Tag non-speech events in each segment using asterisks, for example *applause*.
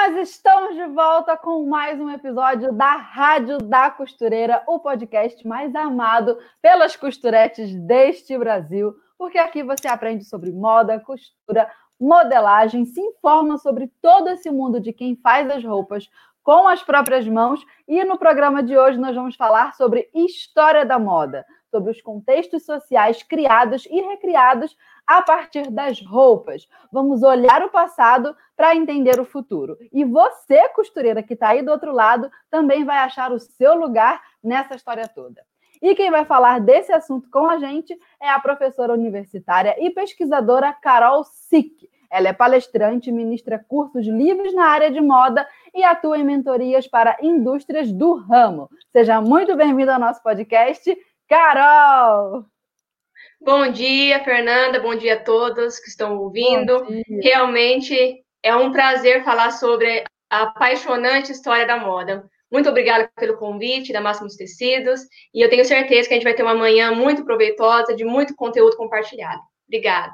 Nós estamos de volta com mais um episódio da Rádio da Costureira, o podcast mais amado pelas costuretes deste Brasil, porque aqui você aprende sobre moda, costura, modelagem, se informa sobre todo esse mundo de quem faz as roupas, com as próprias mãos. E no programa de hoje nós vamos falar sobre história da moda, sobre os contextos sociais criados e recriados a partir das roupas. Vamos olhar o passado para entender o futuro. E você, costureira que está aí do outro lado, também vai achar o seu lugar nessa história toda. E quem vai falar desse assunto com a gente é a professora universitária e pesquisadora Carol Sick. Ela é palestrante, ministra cursos livres na área de moda e atua em mentorias para indústrias do ramo. Seja muito bem-vindo ao nosso podcast, Carol! Bom dia, Fernanda. Bom dia a todos que estão ouvindo. Realmente é um prazer falar sobre a apaixonante história da moda. Muito obrigada pelo convite da Máximos Tecidos e eu tenho certeza que a gente vai ter uma manhã muito proveitosa, de muito conteúdo compartilhado. Obrigada.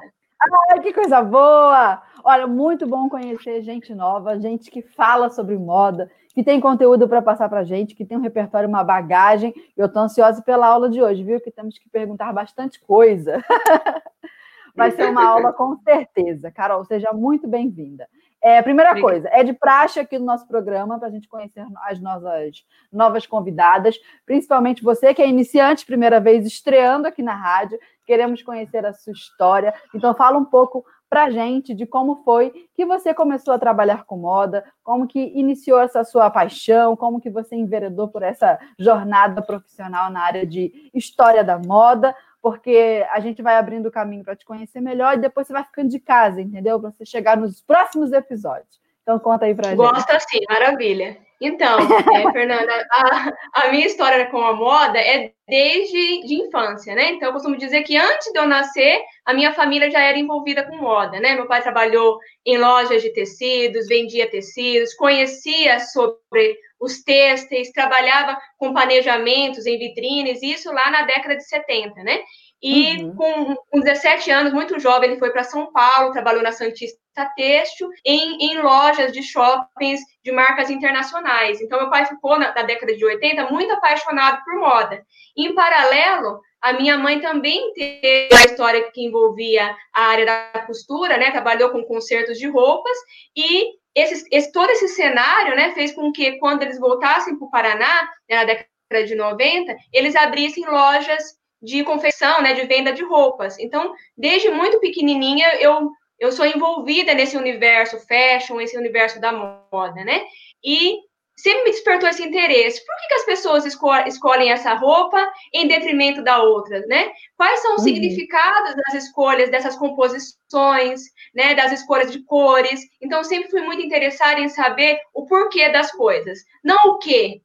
Ai, que coisa boa! Olha, muito bom conhecer gente nova, gente que fala sobre moda, que tem conteúdo para passar para gente, que tem um repertório, uma bagagem. Eu estou ansiosa pela aula de hoje, viu? Que temos que perguntar bastante coisa. *laughs* Vai ser uma aula com certeza. Carol, seja muito bem-vinda. É, primeira coisa, é de praxe aqui no nosso programa para a gente conhecer as nossas novas convidadas, principalmente você que é iniciante, primeira vez estreando aqui na rádio, queremos conhecer a sua história. Então, fala um pouco para a gente de como foi que você começou a trabalhar com moda, como que iniciou essa sua paixão, como que você enveredou por essa jornada profissional na área de história da moda, porque a gente vai abrindo o caminho para te conhecer melhor e depois você vai ficando de casa, entendeu? Para você chegar nos próximos episódios. Então conta aí para gente. Gosta sim, maravilha. Então, é, *laughs* Fernanda, a, a, minha história com a moda é desde de infância, né? Então, eu costumo dizer que antes de eu nascer, a minha família já era envolvida com moda, né? Meu pai trabalhou em lojas de tecidos, vendia tecidos, conhecia sobre os têxteis, trabalhava com planejamentos em vitrines, isso lá na década de 70, né? E uhum. com, com 17 anos, muito jovem, ele foi para São Paulo, trabalhou na Santista Têxtil, em, em lojas de shoppings de marcas internacionais. Então, meu pai ficou, na, na década de 80, muito apaixonado por moda. Em paralelo, a minha mãe também teve uma história que envolvia a área da costura, né? Trabalhou com consertos de roupas e esse, esse, todo esse cenário, né, fez com que quando eles voltassem para o Paraná, né, na década de 90, eles abrissem lojas de confecção, né, de venda de roupas. Então, desde muito pequenininha, eu, eu sou envolvida nesse universo fashion, esse universo da moda, né? E sempre me despertou esse interesse. Por que, que as pessoas esco escolhem essa roupa em detrimento da outra, né? Quais são os uhum. significados das escolhas dessas composições, né, das escolhas de cores? Então, sempre fui muito interessada em saber o porquê das coisas, não o quê.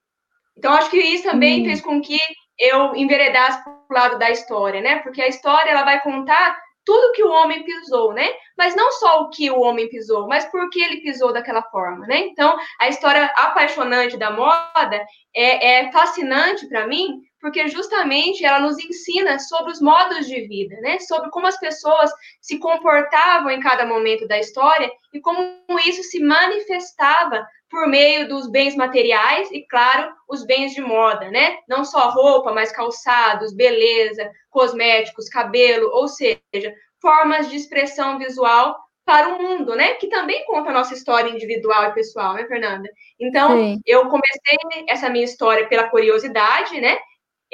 Então, acho que isso também uhum. fez com que eu enveredasse para o lado da história, né? Porque a história ela vai contar tudo que o homem pisou, né? Mas não só o que o homem pisou, mas por que ele pisou daquela forma, né? Então, a história apaixonante da moda é, é fascinante para mim, porque justamente ela nos ensina sobre os modos de vida, né? Sobre como as pessoas se comportavam em cada momento da história e como isso se manifestava por meio dos bens materiais e, claro, os bens de moda, né? Não só roupa, mas calçados, beleza, cosméticos, cabelo, ou seja, formas de expressão visual para o mundo, né? Que também conta a nossa história individual e pessoal, né, Fernanda? Então, Sim. eu comecei essa minha história pela curiosidade, né?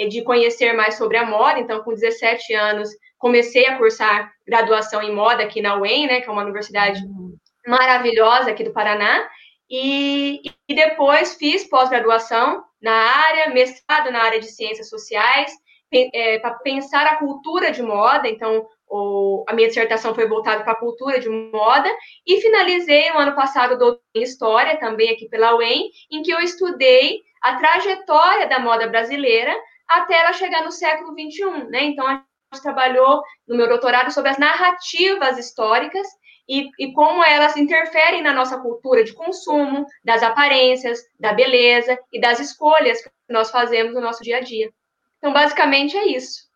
De conhecer mais sobre a moda. Então, com 17 anos, comecei a cursar graduação em moda aqui na UEM, né? Que é uma universidade uhum. maravilhosa aqui do Paraná. E, e depois fiz pós-graduação na área, mestrado na área de ciências sociais, é, para pensar a cultura de moda, então o, a minha dissertação foi voltada para a cultura de moda, e finalizei no ano passado do em História, também aqui pela UEM, em que eu estudei a trajetória da moda brasileira até ela chegar no século XXI, né? Então, a gente trabalhou no meu doutorado sobre as narrativas históricas e, e como elas interferem na nossa cultura de consumo, das aparências, da beleza e das escolhas que nós fazemos no nosso dia a dia. Então, basicamente, é isso.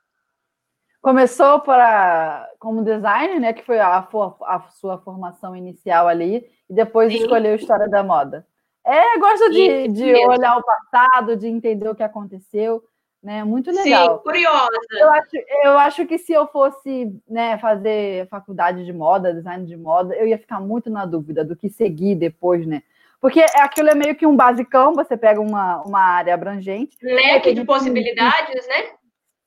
Começou para como designer, né? Que foi a, a sua formação inicial ali, e depois Sim. escolheu História da Moda. É, gosta de, de olhar o passado, de entender o que aconteceu, né? Muito legal. Sim, curiosa. Eu acho, eu acho que se eu fosse né, fazer faculdade de moda, design de moda, eu ia ficar muito na dúvida do que seguir depois, né? Porque aquilo é meio que um basicão, você pega uma, uma área abrangente. Leque de possibilidades, né?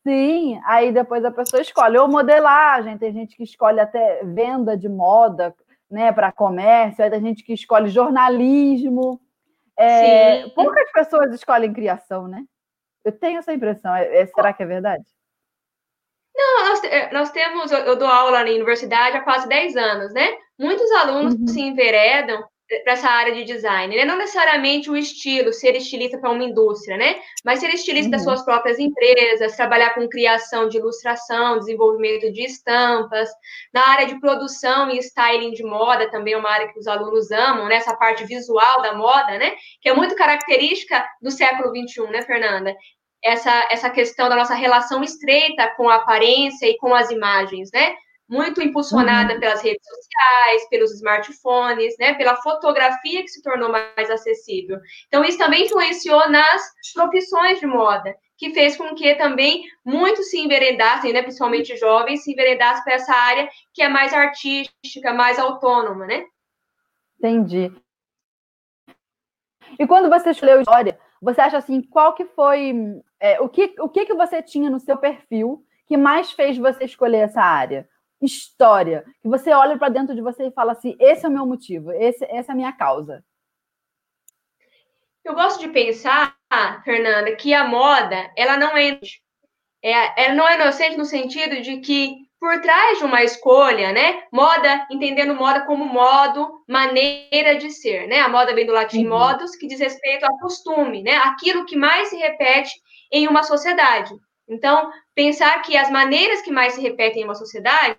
Sim, aí depois a pessoa escolhe. Ou modelagem, tem gente que escolhe até venda de moda, né, para comércio, aí tem gente que escolhe jornalismo. É, poucas pessoas escolhem criação, né? Eu tenho essa impressão. É, é, será que é verdade? Não, nós, é, nós temos, eu dou aula na universidade há quase 10 anos, né? Muitos alunos uhum. se enveredam para essa área de design. Né? Não necessariamente o estilo, ser estilista para uma indústria, né? Mas ser estilista uhum. das suas próprias empresas, trabalhar com criação de ilustração, desenvolvimento de estampas. Na área de produção e styling de moda, também é uma área que os alunos amam, né? Essa parte visual da moda, né? Que é muito característica do século XXI, né, Fernanda? Essa, essa questão da nossa relação estreita com a aparência e com as imagens, né? Muito impulsionada uhum. pelas redes sociais, pelos smartphones, né, pela fotografia que se tornou mais acessível. Então, isso também influenciou nas profissões de moda, que fez com que também muitos se enveredassem, né, principalmente jovens, se enveredassem para essa área que é mais artística, mais autônoma, né? Entendi. E quando você escolheu história, você acha assim, qual que foi, é, o, que, o que que você tinha no seu perfil que mais fez você escolher essa área? História, que você olha para dentro de você e fala assim: esse é o meu motivo, esse, essa é a minha causa? Eu gosto de pensar, Fernanda, que a moda, ela não é, é, ela não é inocente no sentido de que por trás de uma escolha, né? Moda, entendendo moda como modo, maneira de ser, né? A moda vem do latim uhum. modus, que diz respeito ao costume, né? Aquilo que mais se repete em uma sociedade. Então, pensar que as maneiras que mais se repetem em uma sociedade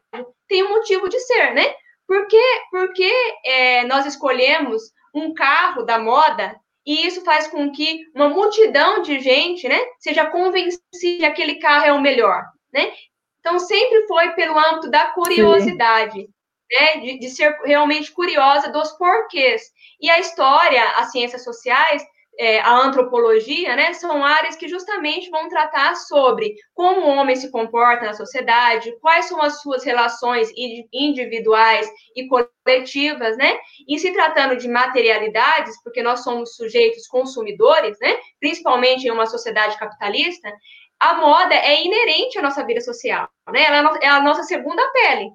têm um motivo de ser, né? Por que, porque é, nós escolhemos um carro da moda e isso faz com que uma multidão de gente, né, seja convencida que aquele carro é o melhor, né? Então, sempre foi pelo âmbito da curiosidade, né, de, de ser realmente curiosa dos porquês. E a história, as ciências sociais, é, a antropologia, né, são áreas que justamente vão tratar sobre como o homem se comporta na sociedade, quais são as suas relações individuais e coletivas, né? E se tratando de materialidades, porque nós somos sujeitos consumidores, né? Principalmente em uma sociedade capitalista, a moda é inerente à nossa vida social, né? Ela é a nossa segunda pele.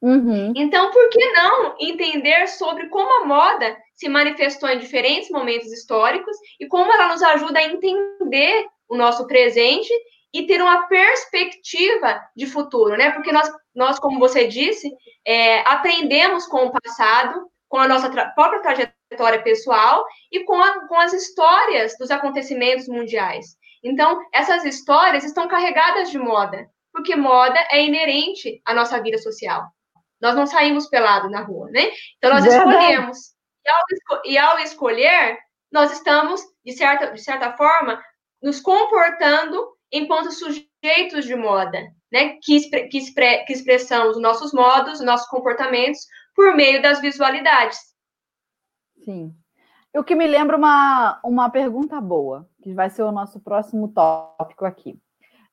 Uhum. Então, por que não entender sobre como a moda se manifestou em diferentes momentos históricos e como ela nos ajuda a entender o nosso presente e ter uma perspectiva de futuro, né? Porque nós, nós como você disse, é, aprendemos com o passado, com a nossa tra própria trajetória pessoal e com, a, com as histórias dos acontecimentos mundiais. Então, essas histórias estão carregadas de moda, porque moda é inerente à nossa vida social. Nós não saímos pelado na rua, né? Então, nós Verdade. escolhemos. E ao, e ao, escolher, nós estamos, de certa, de certa forma, nos comportando enquanto sujeitos de moda, né? Que, expre, que, expre, que expressamos os nossos modos, os nossos comportamentos por meio das visualidades. Sim. O que me lembra uma, uma pergunta boa, que vai ser o nosso próximo tópico aqui.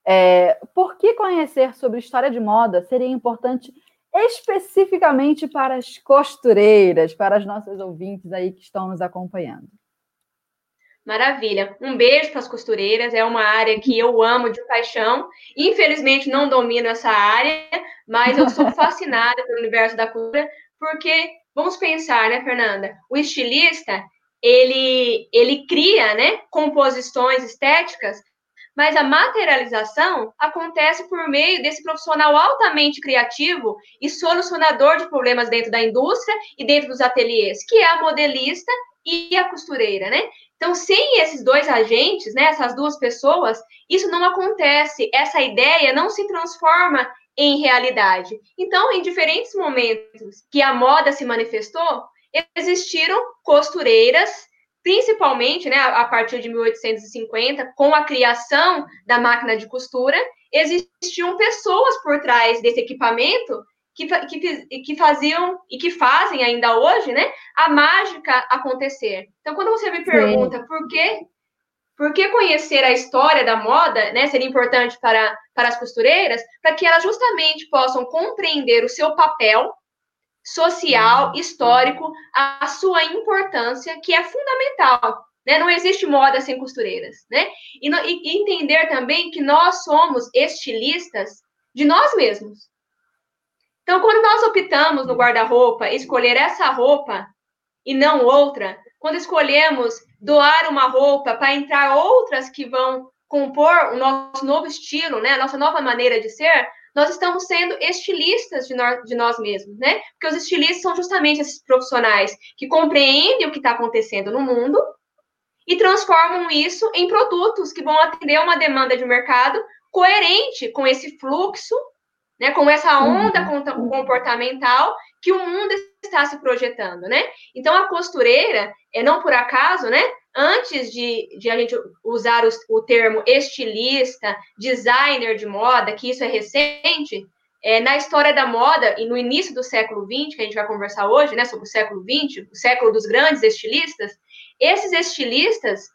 É, por que conhecer sobre história de moda seria importante especificamente para as costureiras, para as nossas ouvintes aí que estão nos acompanhando. Maravilha. Um beijo para as costureiras. É uma área que eu amo de paixão. Infelizmente, não domino essa área, mas eu sou *laughs* fascinada pelo universo da costura, porque vamos pensar, né, Fernanda? O estilista ele ele cria, né, composições estéticas mas a materialização acontece por meio desse profissional altamente criativo e solucionador de problemas dentro da indústria e dentro dos ateliês, que é a modelista e a costureira, né? Então, sem esses dois agentes, né, essas duas pessoas, isso não acontece, essa ideia não se transforma em realidade. Então, em diferentes momentos que a moda se manifestou, existiram costureiras, principalmente, né, a partir de 1850, com a criação da máquina de costura, existiam pessoas por trás desse equipamento que, que, que faziam e que fazem ainda hoje, né, a mágica acontecer. Então, quando você me pergunta Sim. por que por que conhecer a história da moda né, seria importante para, para as costureiras? Para que elas justamente possam compreender o seu papel social, uhum. histórico, a, a sua importância, que é fundamental. Né? Não existe moda sem costureiras. Né? E, no, e entender também que nós somos estilistas de nós mesmos. Então, quando nós optamos no guarda-roupa escolher essa roupa e não outra, quando escolhemos doar uma roupa para entrar outras que vão compor o nosso novo estilo, né, a nossa nova maneira de ser, nós estamos sendo estilistas de nós, de nós mesmos, né? Porque os estilistas são justamente esses profissionais que compreendem o que está acontecendo no mundo e transformam isso em produtos que vão atender uma demanda de mercado coerente com esse fluxo né? Com essa onda uhum. comportamental que o mundo está se projetando, né? Então a costureira é não por acaso, né? Antes de, de a gente usar os, o termo estilista, designer de moda, que isso é recente, é, na história da moda e no início do século XX, que a gente vai conversar hoje, né, sobre o século XX, o século dos grandes estilistas, esses estilistas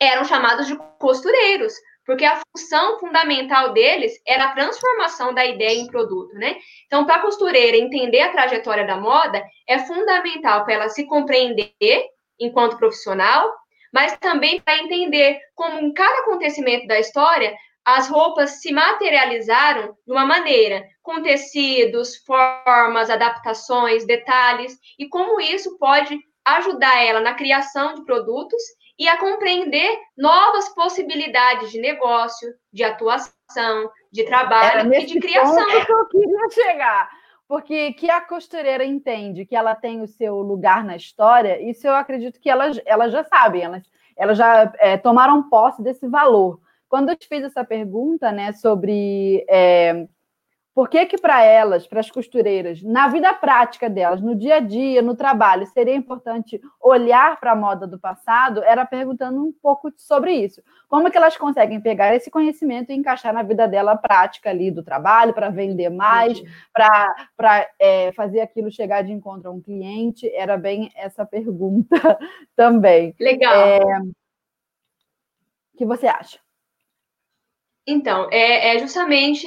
eram chamados de costureiros, porque a função fundamental deles era a transformação da ideia em produto, né? Então, para a costureira entender a trajetória da moda, é fundamental para ela se compreender enquanto profissional, mas também para entender como em cada acontecimento da história as roupas se materializaram de uma maneira, com tecidos, formas, adaptações, detalhes, e como isso pode ajudar ela na criação de produtos e a compreender novas possibilidades de negócio, de atuação, de trabalho e de criação. Ponto que eu queria chegar. Porque que a costureira entende que ela tem o seu lugar na história, isso eu acredito que elas, elas já sabem, elas, elas já é, tomaram posse desse valor. Quando eu te fiz essa pergunta né, sobre é, por que, que para elas, para as costureiras, na vida prática delas, no dia a dia, no trabalho, seria importante olhar para a moda do passado? Era perguntando um pouco sobre isso. Como que elas conseguem pegar esse conhecimento e encaixar na vida dela prática ali do trabalho, para vender mais, para é, fazer aquilo chegar de encontro a um cliente? Era bem essa pergunta *laughs* também. Legal. É... O que você acha? Então, é, é, justamente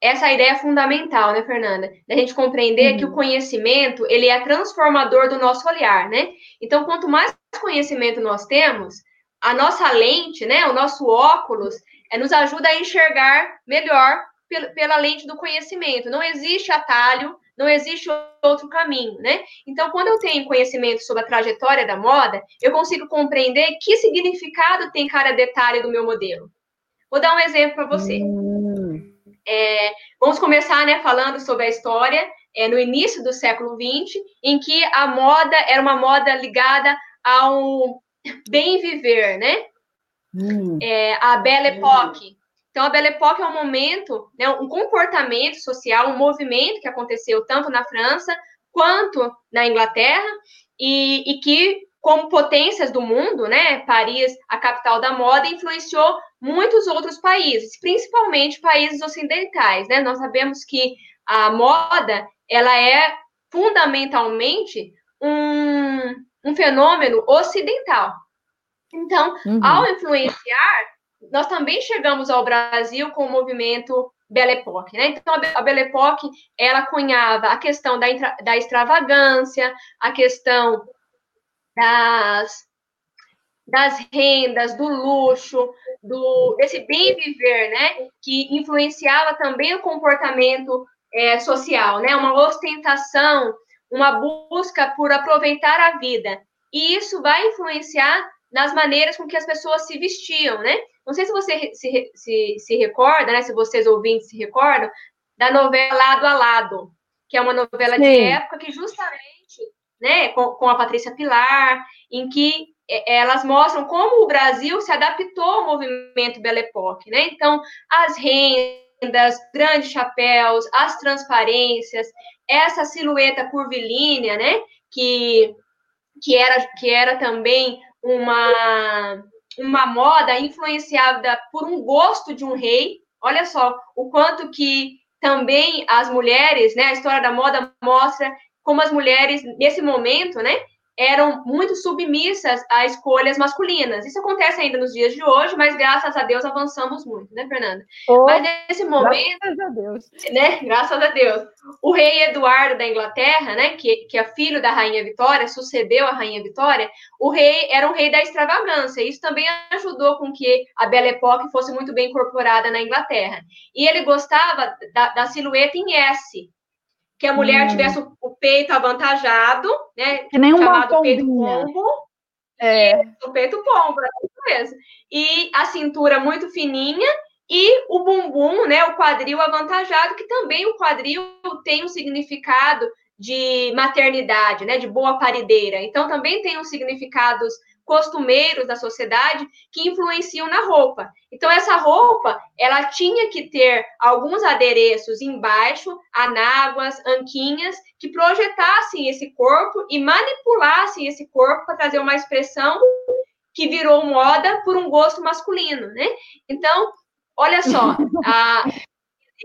essa ideia fundamental, né, Fernanda? Da gente compreender uhum. que o uhum. conhecimento, ele é transformador do nosso olhar, né? Então, quanto mais conhecimento nós temos, a nossa lente, né, o nosso óculos, é, nos ajuda a enxergar melhor pela, pela lente do conhecimento. Não existe atalho, não existe outro caminho, né? Então, quando eu tenho conhecimento sobre a trajetória da moda, eu consigo compreender que significado tem cada detalhe do meu modelo. Vou dar um exemplo para você. Hum. É, vamos começar né, falando sobre a história é, no início do século XX, em que a moda era uma moda ligada ao bem viver, né? Hum. É, a Belle Époque. Então, a Belle Époque é um momento, né, um comportamento social, um movimento que aconteceu tanto na França quanto na Inglaterra e, e que como potências do mundo, né, Paris, a capital da moda, influenciou muitos outros países, principalmente países ocidentais, né? Nós sabemos que a moda, ela é fundamentalmente um, um fenômeno ocidental. Então, uhum. ao influenciar, nós também chegamos ao Brasil com o movimento Belle Époque, né? Então, a Belle Époque, ela cunhava a questão da, da extravagância, a questão das, das rendas, do luxo, do, desse bem viver, né? Que influenciava também o comportamento é, social, né? Uma ostentação, uma busca por aproveitar a vida. E isso vai influenciar nas maneiras com que as pessoas se vestiam, né? Não sei se você se, se, se recorda, né? Se vocês ouvintes se recordam, da novela Lado a Lado, que é uma novela Sim. de época que justamente, né, com, com a Patrícia Pilar, em que elas mostram como o Brasil se adaptou ao movimento Belle Époque, né? Então, as rendas, grandes chapéus, as transparências, essa silhueta curvilínea, né? Que, que, era, que era também uma, uma moda influenciada por um gosto de um rei. Olha só o quanto que também as mulheres, né? A história da moda mostra como as mulheres, nesse momento, né? eram muito submissas a escolhas masculinas. Isso acontece ainda nos dias de hoje, mas graças a Deus avançamos muito, né, Fernanda? Oh, mas nesse momento, graças a Deus, né? Graças a Deus, o rei Eduardo da Inglaterra, né, que, que é filho da rainha Vitória, sucedeu a rainha Vitória. O rei era um rei da extravagância. Isso também ajudou com que a Belle Époque fosse muito bem incorporada na Inglaterra. E ele gostava da, da silhueta em S, que a mulher hum. tivesse o, o, peito avantajado, né? Que nem uma chamado peito pombo. É. o peito pombo, é mesmo. E a cintura muito fininha e o bumbum, né, o quadril avantajado, que também o quadril tem um significado de maternidade, né, de boa parideira. Então também tem uns significados costumeiros da sociedade que influenciam na roupa. Então, essa roupa, ela tinha que ter alguns adereços embaixo, anáguas, anquinhas, que projetassem esse corpo e manipulassem esse corpo para trazer uma expressão que virou moda por um gosto masculino, né? Então, olha só, *laughs* a,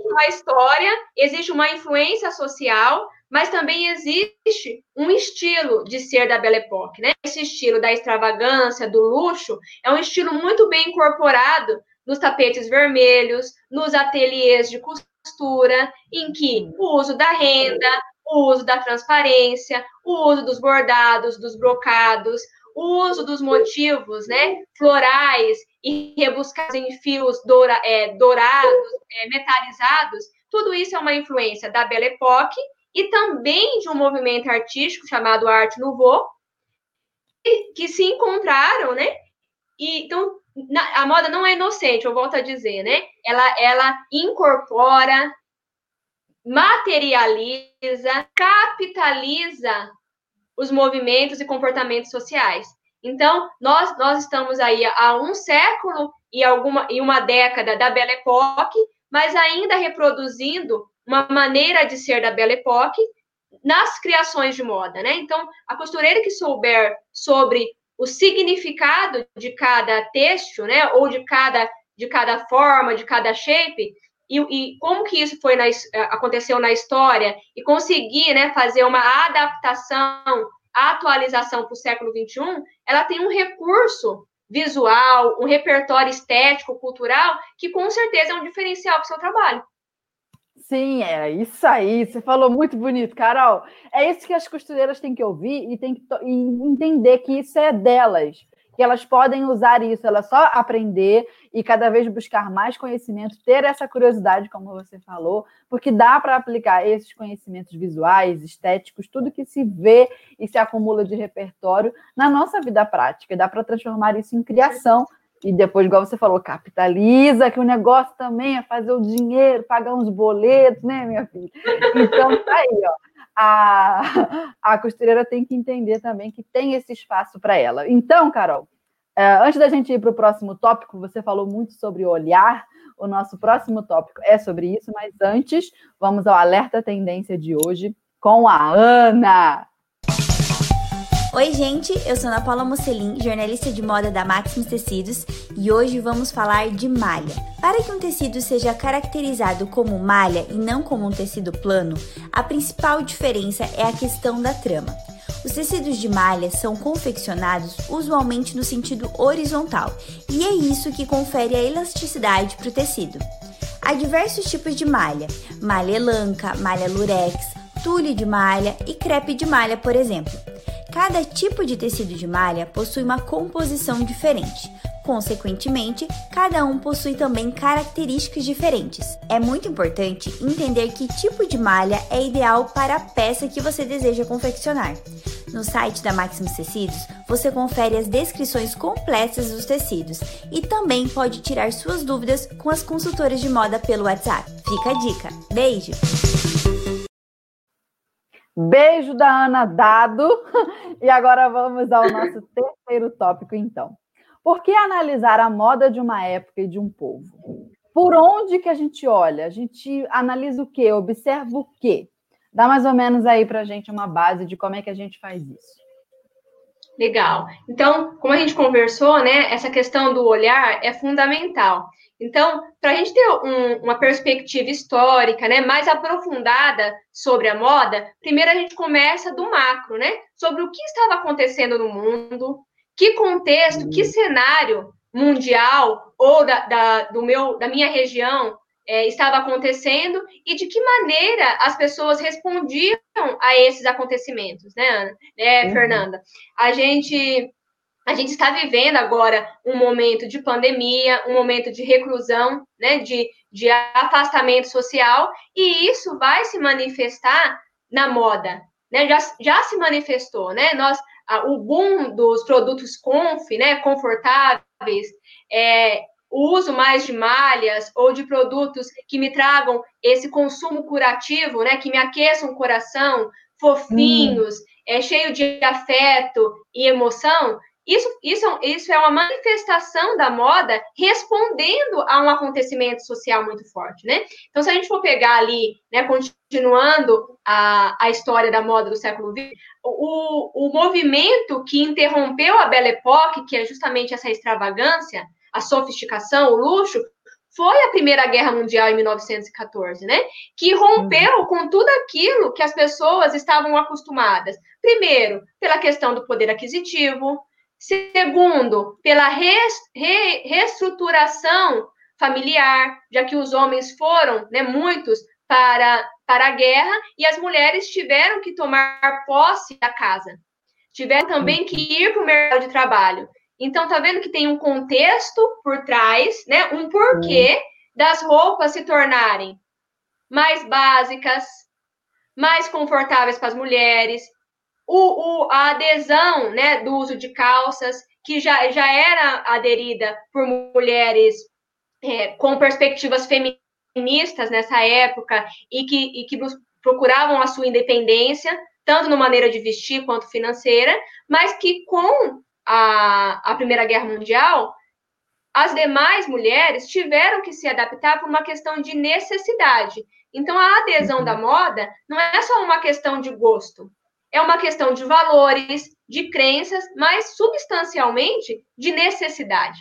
uma história, existe uma influência social, mas também existe um estilo de ser da Belle Époque, né? Esse estilo da extravagância, do luxo, é um estilo muito bem incorporado nos tapetes vermelhos, nos ateliês de costura, em que o uso da renda, o uso da transparência, o uso dos bordados, dos brocados, o uso dos motivos, né, florais e rebuscados em fios doura, é, dourados, é, metalizados, tudo isso é uma influência da Belle Époque e também de um movimento artístico chamado Arte Nouveau, que se encontraram, né? E, então, a moda não é inocente, eu volto a dizer, né? Ela, ela incorpora, materializa, capitaliza os movimentos e comportamentos sociais. Então, nós, nós estamos aí há um século e, alguma, e uma década da Belle Époque, mas ainda reproduzindo uma maneira de ser da Belle Époque nas criações de moda, né? Então, a costureira que souber sobre o significado de cada têxtil, né, ou de cada de cada forma, de cada shape, e, e como que isso foi na, aconteceu na história e conseguir, né, fazer uma adaptação, atualização para o século XXI, ela tem um recurso visual, um repertório estético, cultural, que com certeza é um diferencial para o seu trabalho. Sim, é isso aí. Você falou muito bonito, Carol. É isso que as costureiras têm que ouvir e têm que e entender que isso é delas, que elas podem usar isso, elas só aprender e cada vez buscar mais conhecimento, ter essa curiosidade, como você falou, porque dá para aplicar esses conhecimentos visuais, estéticos, tudo que se vê e se acumula de repertório na nossa vida prática. Dá para transformar isso em criação e depois, igual você falou, capitaliza, que o negócio também é fazer o dinheiro, pagar uns boletos, né, minha filha? Então, tá aí, ó. A, a costureira tem que entender também que tem esse espaço para ela. Então, Carol, é, antes da gente ir para o próximo tópico, você falou muito sobre olhar. O nosso próximo tópico é sobre isso, mas antes, vamos ao alerta tendência de hoje com a Ana. Oi, gente, eu sou Ana Paula Mocelin, jornalista de moda da Maximus Tecidos, e hoje vamos falar de malha. Para que um tecido seja caracterizado como malha e não como um tecido plano, a principal diferença é a questão da trama. Os tecidos de malha são confeccionados usualmente no sentido horizontal, e é isso que confere a elasticidade para o tecido. Há diversos tipos de malha: malha elanca, malha lurex, tule de malha e crepe de malha, por exemplo. Cada tipo de tecido de malha possui uma composição diferente. Consequentemente, cada um possui também características diferentes. É muito importante entender que tipo de malha é ideal para a peça que você deseja confeccionar. No site da Maximus Tecidos, você confere as descrições completas dos tecidos e também pode tirar suas dúvidas com as consultoras de moda pelo WhatsApp. Fica a dica. Beijo! Beijo da Ana dado. *laughs* E agora vamos ao nosso terceiro tópico, então. Por que analisar a moda de uma época e de um povo? Por onde que a gente olha? A gente analisa o quê? Observa o quê? Dá mais ou menos aí para a gente uma base de como é que a gente faz isso. Legal. Então, como a gente conversou, né, essa questão do olhar é fundamental. Então, para a gente ter um, uma perspectiva histórica, né, mais aprofundada sobre a moda, primeiro a gente começa do macro, né, sobre o que estava acontecendo no mundo, que contexto, que cenário mundial ou da, da do meu, da minha região é, estava acontecendo e de que maneira as pessoas respondiam a esses acontecimentos, né, Ana? É, uhum. Fernanda? A gente a gente está vivendo agora um momento de pandemia, um momento de reclusão, né, de, de afastamento social, e isso vai se manifestar na moda, né? Já, já se manifestou, né? Nós, o boom dos produtos conf, né, confortáveis, é, o uso mais de malhas ou de produtos que me tragam esse consumo curativo, né, que me aqueçam o coração, fofinhos, hum. é cheio de afeto e emoção, isso, isso, isso é uma manifestação da moda respondendo a um acontecimento social muito forte, né? Então, se a gente for pegar ali, né, continuando a, a história da moda do século XX, o, o movimento que interrompeu a Belle Époque, que é justamente essa extravagância, a sofisticação, o luxo, foi a Primeira Guerra Mundial em 1914, né? Que rompeu uhum. com tudo aquilo que as pessoas estavam acostumadas. Primeiro, pela questão do poder aquisitivo. Segundo, pela reestruturação familiar, já que os homens foram, né, muitos, para, para a guerra e as mulheres tiveram que tomar posse da casa. Tiveram também que ir para o mercado de trabalho. Então, tá vendo que tem um contexto por trás, né? Um porquê das roupas se tornarem mais básicas, mais confortáveis para as mulheres, o, o, a adesão né, do uso de calças, que já, já era aderida por mulheres é, com perspectivas feministas nessa época e que, e que procuravam a sua independência, tanto na maneira de vestir quanto financeira, mas que com a, a Primeira Guerra Mundial, as demais mulheres tiveram que se adaptar por uma questão de necessidade. Então, a adesão da moda não é só uma questão de gosto, é uma questão de valores, de crenças, mas substancialmente de necessidade.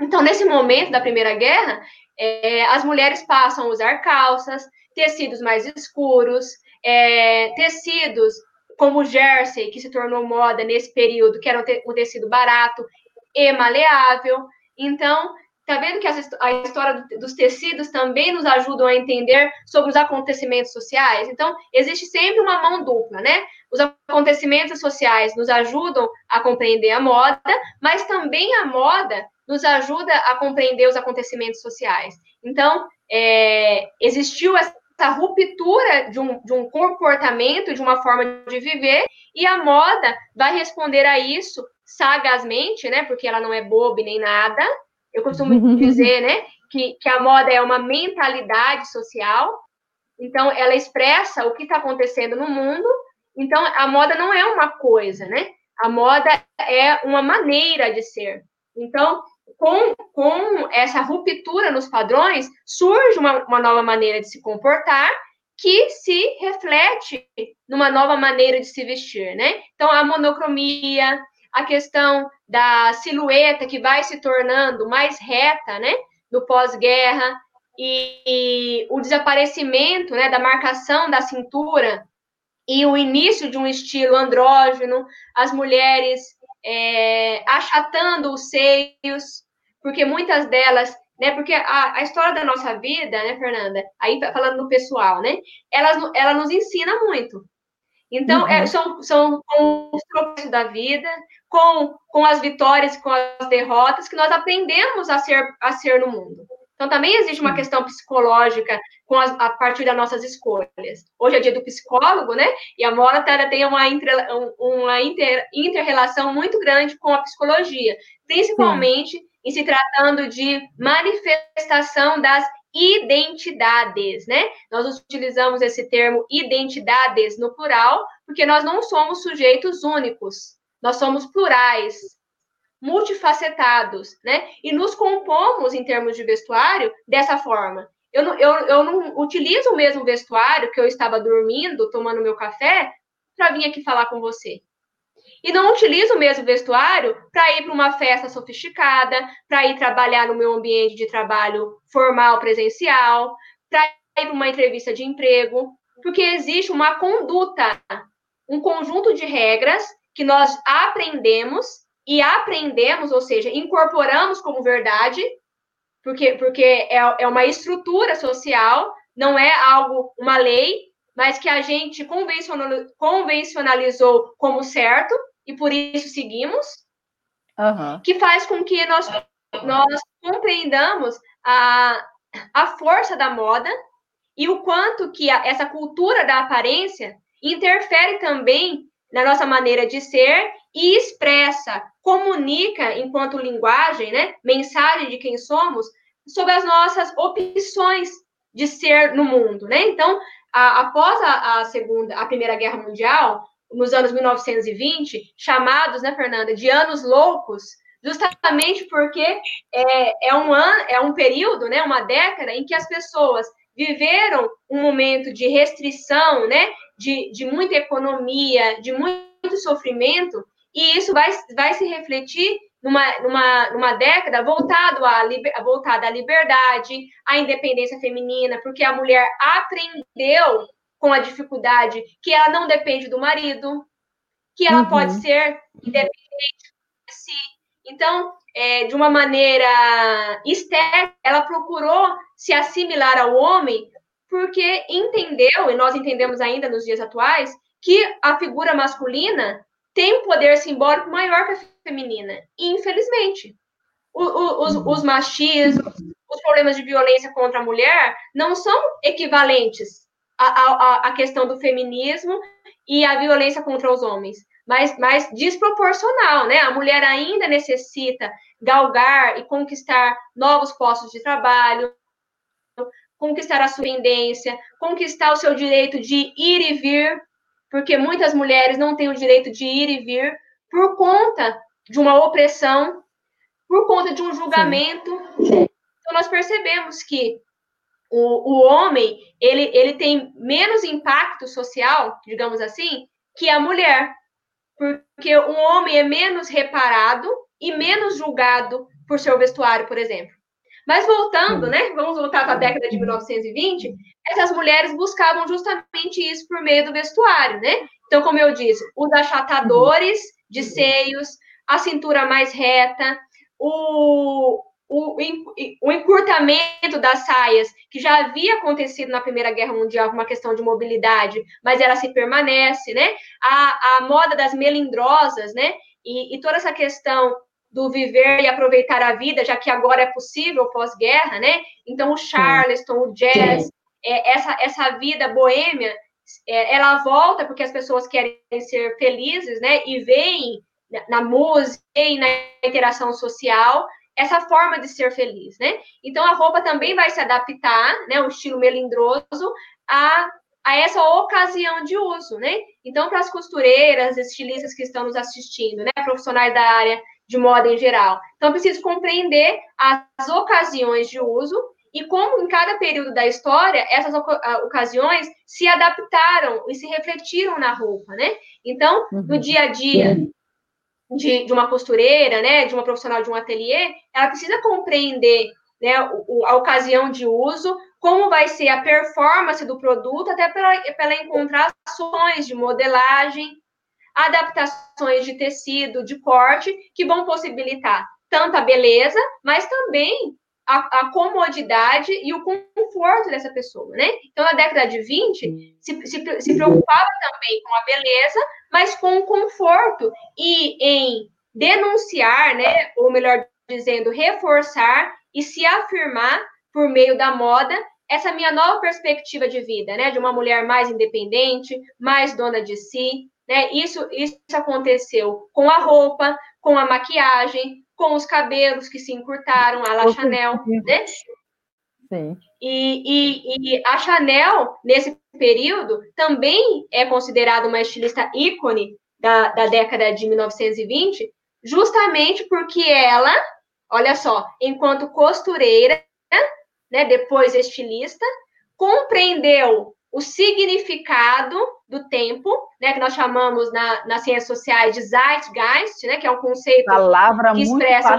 Então, nesse momento da Primeira Guerra, é, as mulheres passam a usar calças, tecidos mais escuros, é, tecidos como jersey, que se tornou moda nesse período, que era um tecido barato e maleável. Então, tá vendo que a história dos tecidos também nos ajudam a entender sobre os acontecimentos sociais? Então, existe sempre uma mão dupla, né? Os acontecimentos sociais nos ajudam a compreender a moda, mas também a moda nos ajuda a compreender os acontecimentos sociais. Então, é, existiu essa essa ruptura de um, de um comportamento, de uma forma de viver, e a moda vai responder a isso sagazmente, né? Porque ela não é boba nem nada. Eu costumo dizer, né? Que, que a moda é uma mentalidade social. Então, ela expressa o que está acontecendo no mundo. Então, a moda não é uma coisa, né? A moda é uma maneira de ser. Então, com, com essa ruptura nos padrões, surge uma, uma nova maneira de se comportar que se reflete numa nova maneira de se vestir, né? Então, a monocromia, a questão da silhueta que vai se tornando mais reta, né? No pós-guerra, e, e, o desaparecimento né, da marcação da cintura e o início de um estilo andrógeno, as mulheres é, achatando os seios, porque muitas delas, né, porque a, a história da nossa vida, né, Fernanda, aí falando do pessoal, né, ela, ela nos ensina muito. Então, é, uhum. é, são, são com os processos da vida, com, com as vitórias, com as derrotas, que nós aprendemos a ser, a ser no mundo. Então, também existe uma questão psicológica com a, a partir das nossas escolhas. Hoje é dia do psicólogo, né? E a moda tem uma, inter, uma inter, inter-relação muito grande com a psicologia, principalmente Sim. em se tratando de manifestação das identidades, né? Nós utilizamos esse termo identidades no plural, porque nós não somos sujeitos únicos, nós somos plurais, multifacetados, né? E nos compomos em termos de vestuário dessa forma. Eu não, eu, eu não utilizo o mesmo vestuário que eu estava dormindo, tomando meu café, para vir aqui falar com você. E não utilizo o mesmo vestuário para ir para uma festa sofisticada, para ir trabalhar no meu ambiente de trabalho formal, presencial, para ir para uma entrevista de emprego, porque existe uma conduta, um conjunto de regras que nós aprendemos e aprendemos, ou seja, incorporamos como verdade, porque, porque é, é uma estrutura social, não é algo, uma lei, mas que a gente convencionalizou como certo, e por isso seguimos, uhum. que faz com que nós, nós compreendamos a, a força da moda e o quanto que a, essa cultura da aparência interfere também na nossa maneira de ser e expressa, comunica enquanto linguagem, né, mensagem de quem somos, sobre as nossas opções de ser no mundo, né? Então, a, após a, a, segunda, a primeira guerra mundial, nos anos 1920, chamados, né, Fernanda, de anos loucos, justamente porque é, é um ano, é um período, né, uma década em que as pessoas viveram um momento de restrição, né, de, de muita economia, de muito sofrimento, e isso vai, vai se refletir numa, numa, numa década voltado a, voltada à liberdade, à independência feminina, porque a mulher aprendeu com a dificuldade que ela não depende do marido, que ela uhum. pode ser independente de si. Então, é, de uma maneira externa, ela procurou se assimilar ao homem porque entendeu, e nós entendemos ainda nos dias atuais, que a figura masculina tem um poder simbólico maior que a feminina. E, infelizmente, o, o, os, os machismos, os problemas de violência contra a mulher não são equivalentes à, à, à questão do feminismo e à violência contra os homens, mas, mas desproporcional, né? A mulher ainda necessita galgar e conquistar novos postos de trabalho, conquistar a sua independência, conquistar o seu direito de ir e vir, porque muitas mulheres não têm o direito de ir e vir por conta de uma opressão, por conta de um julgamento. Sim. Então, nós percebemos que o, o homem, ele, ele tem menos impacto social, digamos assim, que a mulher. Porque o homem é menos reparado e menos julgado por seu vestuário, por exemplo. Mas voltando, né? Vamos voltar para a década de 1920, essas mulheres buscavam justamente isso por meio do vestuário, né? Então, como eu disse, os achatadores de seios, a cintura mais reta, o, o, o encurtamento das saias, que já havia acontecido na Primeira Guerra Mundial, uma questão de mobilidade, mas ela se permanece, né? A, a moda das melindrosas, né? E, e toda essa questão do viver e aproveitar a vida, já que agora é possível pós-guerra, né? Então, o Charleston, o jazz, é, essa, essa vida boêmia, é, ela volta porque as pessoas querem ser felizes, né? E veem na música e na interação social essa forma de ser feliz, né? Então a roupa também vai se adaptar, né, o estilo melindroso a, a essa ocasião de uso, né? Então para as costureiras, estilistas que estão nos assistindo, né, profissionais da área de moda em geral. Então preciso compreender as ocasiões de uso e como em cada período da história essas ocasiões se adaptaram e se refletiram na roupa, né? Então, no uhum. dia a dia de, de uma costureira, né, de uma profissional de um ateliê, ela precisa compreender né, a ocasião de uso, como vai ser a performance do produto, até para, ela encontrar ações de modelagem, adaptações de tecido, de corte, que vão possibilitar tanto a beleza, mas também a, a, comodidade e o conforto dessa pessoa, né? Então, na década de 20, se, se, se preocupava também com a beleza, mas com o conforto e em denunciar, né? Ou melhor dizendo, reforçar e se afirmar por meio da moda essa minha nova perspectiva de vida, né? De uma mulher mais independente, mais dona de si, né? Isso, isso aconteceu com a roupa, com a maquiagem, com os cabelos que se encurtaram, a La Chanel, né? Sim. E, e, e, a Chanel, nesse período, também é considerada uma estilista ícone da, da década de 1920, justamente porque ela, olha só, enquanto costureira, né, depois estilista, compreendeu o significado do tempo, né, que nós chamamos na, nas ciências sociais de Zeitgeist, né, que é um conceito Palavra que expressa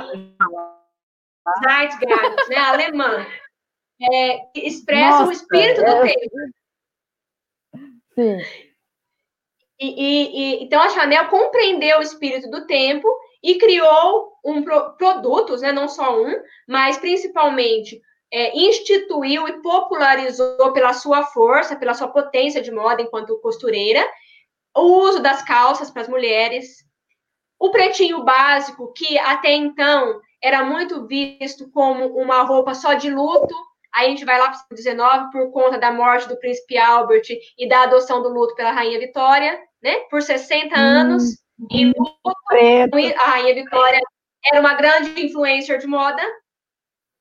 Zeitgeist, né, alemã, é, que expressa Nossa, o espírito do é... tempo. Sim. E, e, e, então a Chanel compreendeu o espírito do tempo e criou um pro, produtos, né, não só um, mas principalmente é, instituiu e popularizou pela sua força, pela sua potência de moda enquanto costureira, o uso das calças para as mulheres, o pretinho básico, que até então era muito visto como uma roupa só de luto, aí a gente vai lá para o 19 por conta da morte do príncipe Albert e da adoção do luto pela rainha Vitória, né? Por 60 hum, anos, e luto, a rainha Vitória era uma grande influencer de moda,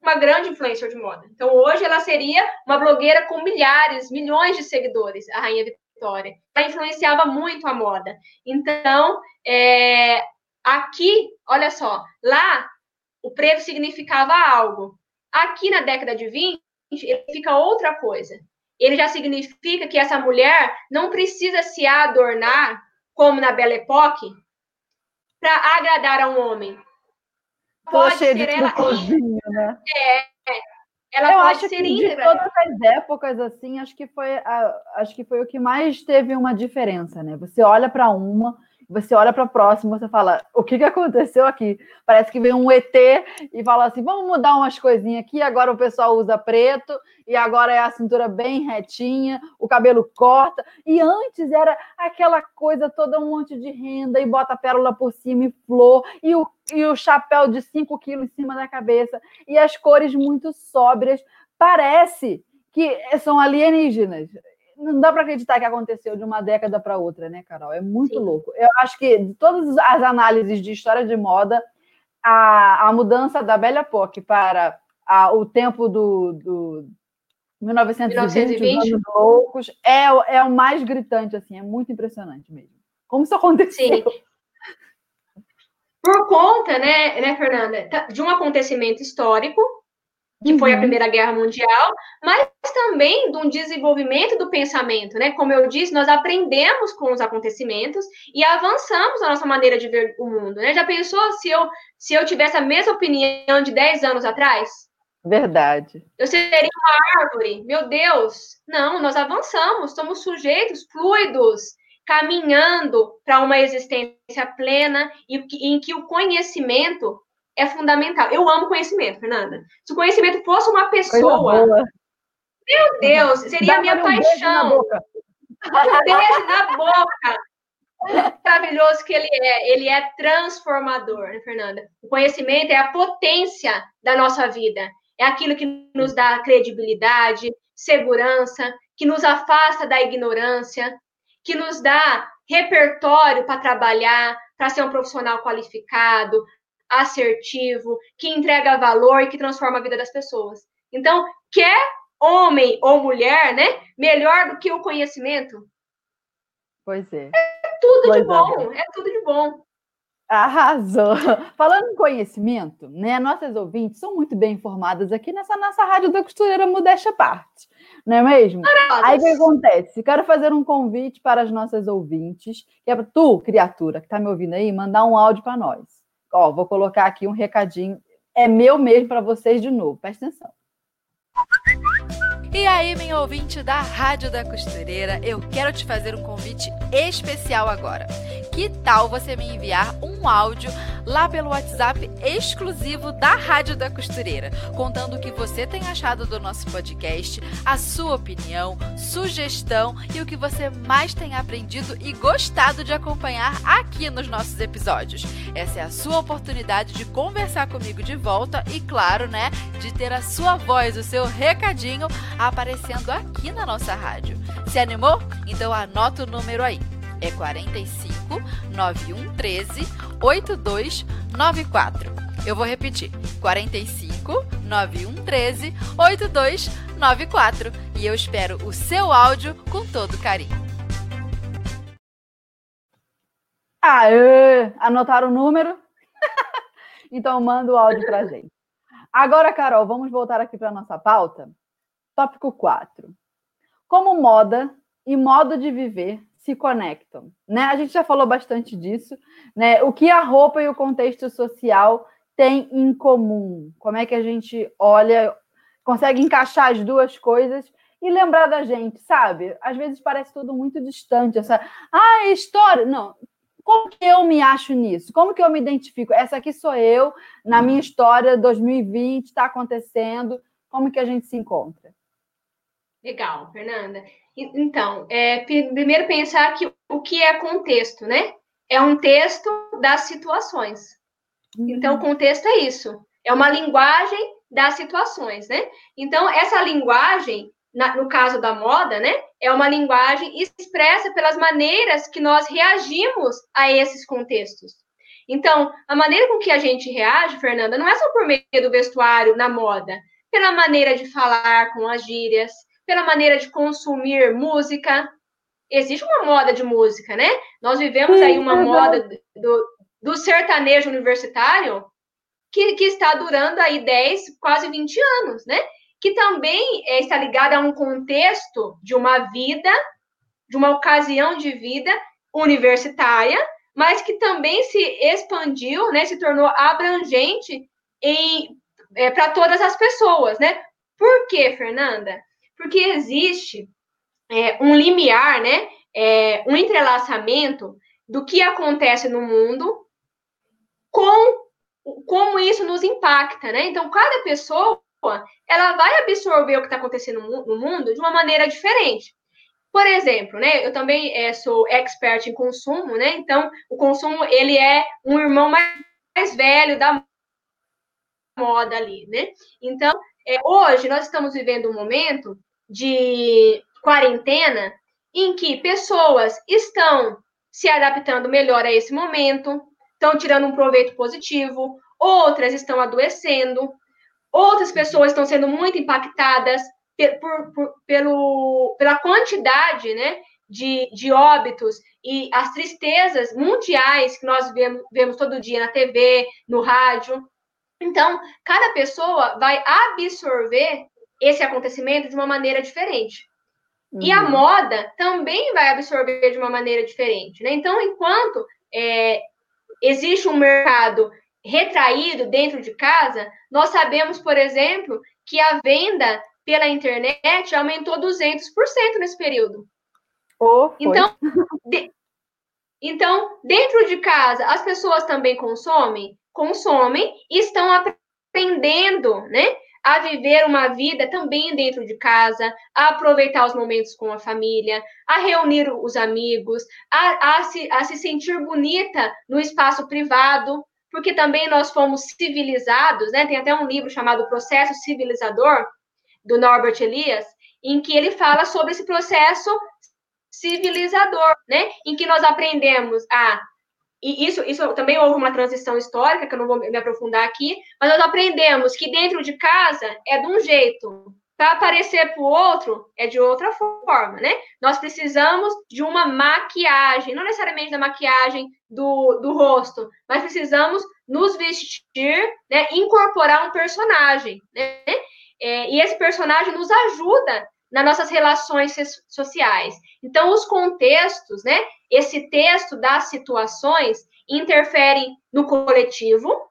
uma grande influencer de moda. Então, hoje ela seria uma blogueira com milhares, milhões de seguidores, a Rainha Vitória. Ela influenciava muito a moda. Então, é, aqui, olha só, lá o preto significava algo. Aqui na década de 20, ele fica outra coisa. Ele já significa que essa mulher não precisa se adornar, como na Belle Époque, para agradar a um homem pode ser ela né? É, é. Ela eu pode acho ser que de todas as épocas assim, acho que foi a, acho que foi o que mais teve uma diferença, né? Você olha para uma você olha para a próxima, você fala, o que, que aconteceu aqui? Parece que vem um ET e fala assim, vamos mudar umas coisinhas aqui, agora o pessoal usa preto, e agora é a cintura bem retinha, o cabelo corta, e antes era aquela coisa toda, um monte de renda, e bota pérola por cima e flor, e o, e o chapéu de 5 quilos em cima da cabeça, e as cores muito sóbrias, parece que são alienígenas não dá para acreditar que aconteceu de uma década para outra, né, Carol? É muito Sim. louco. Eu acho que de todas as análises de história de moda, a, a mudança da Belle Époque para a, o tempo do, do 1920, 1920. anos loucos, é, é o mais gritante, assim, é muito impressionante mesmo. Como isso aconteceu? Sim. Por conta, né, né, Fernanda, de um acontecimento histórico que uhum. foi a uhum. Primeira Guerra Mundial, mas também de um desenvolvimento do pensamento, né? Como eu disse, nós aprendemos com os acontecimentos e avançamos na nossa maneira de ver o mundo, né? Já pensou se eu, se eu tivesse a mesma opinião de 10 anos atrás? Verdade. Eu seria uma árvore, meu Deus. Não, nós avançamos, somos sujeitos fluidos, caminhando para uma existência plena e em que o conhecimento é fundamental. Eu amo conhecimento, Fernanda. Se o conhecimento fosse uma pessoa, meu Deus, seria a minha um paixão. Um beijo na boca. Maravilhoso que ele é. Ele é transformador, né, Fernanda? O conhecimento é a potência da nossa vida. É aquilo que nos dá credibilidade, segurança, que nos afasta da ignorância, que nos dá repertório para trabalhar, para ser um profissional qualificado, assertivo, que entrega valor e que transforma a vida das pessoas. Então, quer homem ou mulher, né? Melhor do que o conhecimento? Pois é. É tudo pois de bom, é. é tudo de bom. Arrasou. *laughs* Falando em conhecimento, né? Nossas ouvintes são muito bem informadas aqui nessa nossa rádio da costureira modéstia parte, não é mesmo? Aí o que acontece? Quero fazer um convite para as nossas ouvintes, que é para tu, criatura, que está me ouvindo aí, mandar um áudio para nós. Ó, vou colocar aqui um recadinho. É meu mesmo para vocês de novo. Presta atenção. E aí, minha ouvinte da Rádio da Costureira, eu quero te fazer um convite especial agora. Que tal você me enviar um áudio lá pelo WhatsApp exclusivo da Rádio da Costureira, contando o que você tem achado do nosso podcast, a sua opinião, sugestão e o que você mais tem aprendido e gostado de acompanhar aqui nos nossos episódios. Essa é a sua oportunidade de conversar comigo de volta e, claro, né, de ter a sua voz, o seu recadinho aparecendo aqui na nossa rádio. Se animou? Então anota o número aí. É 45 91 13 8294. Eu vou repetir: 45 91 13 8294. E eu espero o seu áudio com todo carinho. Aê! Anotaram o número? *laughs* então manda o áudio pra gente. Agora, Carol, vamos voltar aqui para nossa pauta. Tópico 4. Como moda e modo de viver se conectam, né? A gente já falou bastante disso, né? O que a roupa e o contexto social têm em comum? Como é que a gente olha, consegue encaixar as duas coisas e lembrar da gente, sabe? Às vezes parece tudo muito distante, essa, ah, é história, não. Como que eu me acho nisso? Como que eu me identifico? Essa aqui sou eu, na minha história 2020 está acontecendo. Como que a gente se encontra? Legal, Fernanda. Então, é, primeiro pensar que o que é contexto, né? É um texto das situações. Então, uhum. contexto é isso. É uma linguagem das situações, né? Então, essa linguagem, na, no caso da moda, né? É uma linguagem expressa pelas maneiras que nós reagimos a esses contextos. Então, a maneira com que a gente reage, Fernanda, não é só por meio do vestuário na moda, pela maneira de falar com as gírias, pela maneira de consumir música. Existe uma moda de música, né? Nós vivemos aí uma moda do, do sertanejo universitário que, que está durando aí 10, quase 20 anos, né? Que também é, está ligada a um contexto de uma vida, de uma ocasião de vida universitária, mas que também se expandiu, né? Se tornou abrangente é, para todas as pessoas, né? Por quê, Fernanda? Porque existe é, um limiar, né, é, um entrelaçamento do que acontece no mundo com como isso nos impacta, né? Então, cada pessoa ela vai absorver o que está acontecendo no mundo de uma maneira diferente. Por exemplo, né? Eu também é, sou expert em consumo, né? Então, o consumo ele é um irmão mais, mais velho da moda ali, né? Então, é, hoje nós estamos vivendo um momento de quarentena em que pessoas estão se adaptando melhor a esse momento, estão tirando um proveito positivo, outras estão adoecendo, outras pessoas estão sendo muito impactadas por, por, pelo, pela quantidade né, de, de óbitos e as tristezas mundiais que nós vemos, vemos todo dia na TV, no rádio. Então, cada pessoa vai absorver esse acontecimento de uma maneira diferente. Uhum. E a uhum. moda também vai absorver de uma maneira diferente. Né? Então, enquanto é, existe um mercado retraído dentro de casa, nós sabemos, por exemplo, que a venda pela internet aumentou 200% nesse período. Oh, então, de, então, dentro de casa, as pessoas também consomem? Consomem e estão aprendendo, né? A viver uma vida também dentro de casa, a aproveitar os momentos com a família, a reunir os amigos, a, a, se, a se sentir bonita no espaço privado, porque também nós fomos civilizados, né? Tem até um livro chamado Processo Civilizador, do Norbert Elias, em que ele fala sobre esse processo civilizador, né? Em que nós aprendemos a e isso, isso também houve uma transição histórica, que eu não vou me aprofundar aqui, mas nós aprendemos que dentro de casa é de um jeito, para aparecer para o outro é de outra forma, né? Nós precisamos de uma maquiagem, não necessariamente da maquiagem do, do rosto, mas precisamos nos vestir, né? Incorporar um personagem, né? É, e esse personagem nos ajuda nas nossas relações sociais. Então, os contextos, né? Esse texto das situações interferem no coletivo,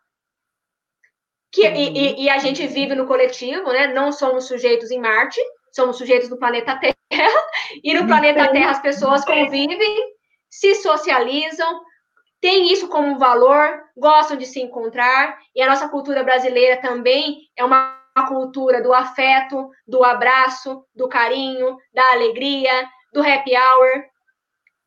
que, uhum. e, e, a gente vive no coletivo, né? Não somos sujeitos em Marte, somos sujeitos do planeta Terra, *laughs* e no planeta Terra as pessoas convivem, se socializam, têm isso como valor, gostam de se encontrar, e a nossa cultura brasileira também é uma cultura do afeto, do abraço, do carinho, da alegria, do happy hour.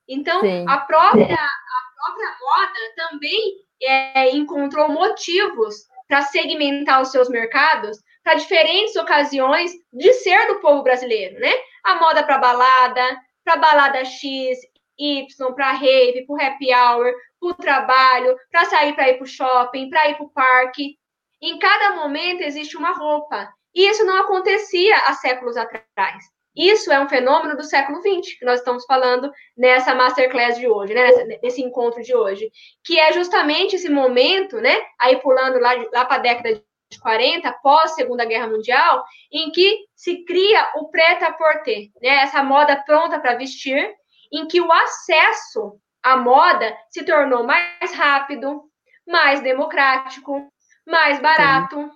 Então, a própria, a própria moda também é, encontrou motivos para segmentar os seus mercados para diferentes ocasiões de ser do povo brasileiro, né? A moda para balada, para balada X, Y, para rave, para happy hour, para o trabalho, para sair para ir para o shopping, para ir para o parque. Em cada momento existe uma roupa. E isso não acontecia há séculos atrás. Isso é um fenômeno do século XX, que nós estamos falando nessa masterclass de hoje, né? nesse encontro de hoje, que é justamente esse momento, né? Aí pulando lá, lá para a década de 40, pós Segunda Guerra Mundial, em que se cria o prêt-à-porter, né? Essa moda pronta para vestir, em que o acesso à moda se tornou mais rápido, mais democrático, mais barato. Sim.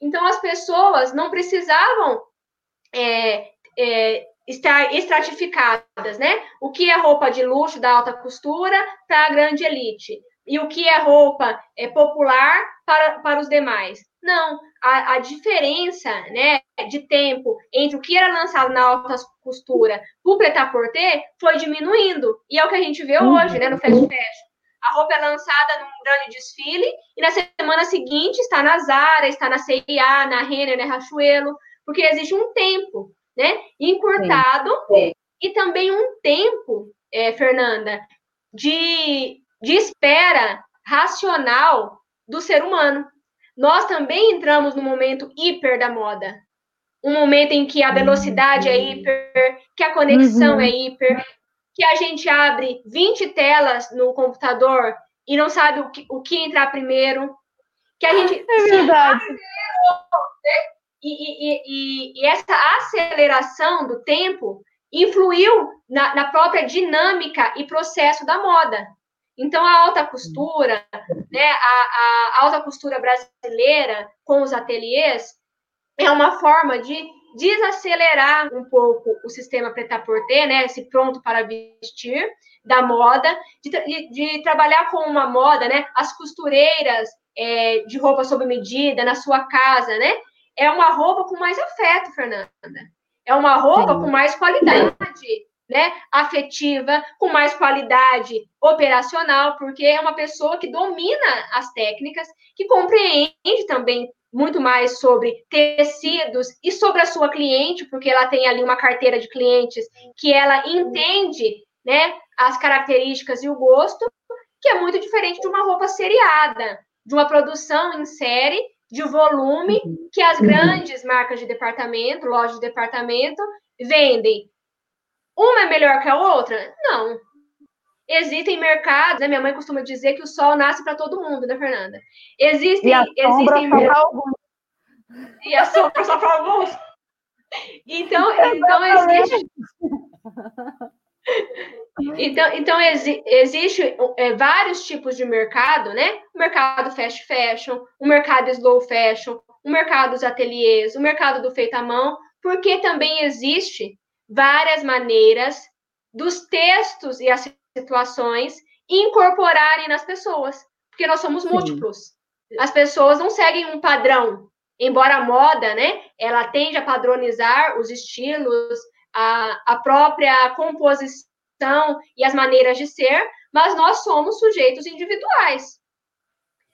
Então as pessoas não precisavam é, é, estar estratificadas, né? O que é roupa de luxo da alta costura para a grande elite e o que é roupa é, popular para, para os demais. Não, a, a diferença né, de tempo entre o que era lançado na alta costura para o prêt-à-porter foi diminuindo. E é o que a gente vê uhum. hoje, né, no fast fashion. A roupa é lançada num grande desfile e na semana seguinte está na Zara, está na CIA, na Renner, na Rachuelo, porque existe um tempo né? Encurtado Sim. e também um tempo, é, Fernanda, de, de espera racional do ser humano. Nós também entramos no momento hiper da moda. Um momento em que a velocidade é hiper, que a conexão uhum. é hiper, que a gente abre 20 telas no computador e não sabe o que, o que entrar primeiro. Que a gente. *laughs* É verdade. E, e, e, essa aceleração do tempo influiu na, na, própria dinâmica e processo da moda. Então, a alta costura, né, a, a alta costura brasileira com os ateliês, é uma forma de desacelerar um pouco o sistema prêt-à-porter, né, esse pronto para vestir da moda, de, de, de, trabalhar com uma moda, né, as costureiras é, de roupa sob medida na sua casa, né, é uma roupa com mais afeto, Fernanda. É uma roupa Sim. com mais qualidade, né? Afetiva, com mais qualidade operacional, porque é uma pessoa que domina as técnicas, que compreende também muito mais sobre tecidos e sobre a sua cliente, porque ela tem ali uma carteira de clientes que ela entende, né, as características e o gosto, que é muito diferente de uma roupa seriada, de uma produção em série de volume que as grandes marcas de departamento, lojas de departamento, vendem. Uma é melhor que a outra? Não. Existem mercados, né? Minha mãe costuma dizer que o sol nasce para todo mundo, né, Fernanda? Existem, e a existem mercados. Alguns. E a sombra só para alguns. Então, *laughs* então existe. Então, então exi existe é, vários tipos de mercado, né? O mercado fast fashion, o mercado slow fashion, o mercado dos ateliês, o mercado do feito à mão, porque também existe várias maneiras dos textos e as situações incorporarem nas pessoas, porque nós somos Sim. múltiplos. As pessoas não seguem um padrão, embora a moda, né, ela tende a padronizar os estilos, a, a própria composição e as maneiras de ser, mas nós somos sujeitos individuais.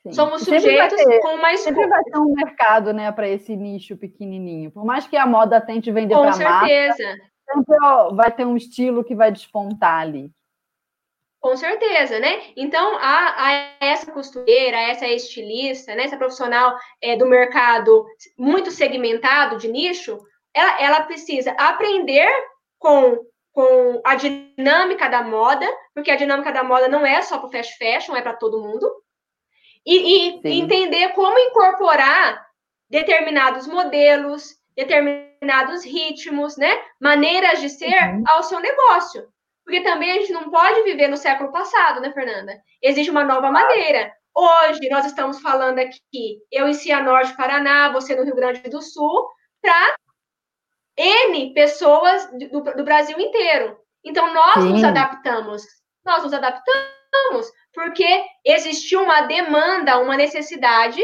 Sim. Somos sujeitos ter, com mais Sempre vai ter um mercado, né, para esse nicho pequenininho. Por mais que a moda tente vender para massa, Com certeza. sempre vai ter um estilo que vai despontar ali. Com certeza, né? Então, a, a essa costureira, essa estilista, né, essa profissional é, do mercado muito segmentado de nicho, ela, ela precisa aprender com, com a dinâmica da moda, porque a dinâmica da moda não é só para o fast fashion, é para todo mundo, e, e entender como incorporar determinados modelos, determinados ritmos, né, maneiras de ser uhum. ao seu negócio. Porque também a gente não pode viver no século passado, né, Fernanda? Existe uma nova maneira. Hoje nós estamos falando aqui, eu em Cianorte, Paraná, você no Rio Grande do Sul, para N pessoas do, do Brasil inteiro. Então, nós Sim. nos adaptamos. Nós nos adaptamos porque existiu uma demanda, uma necessidade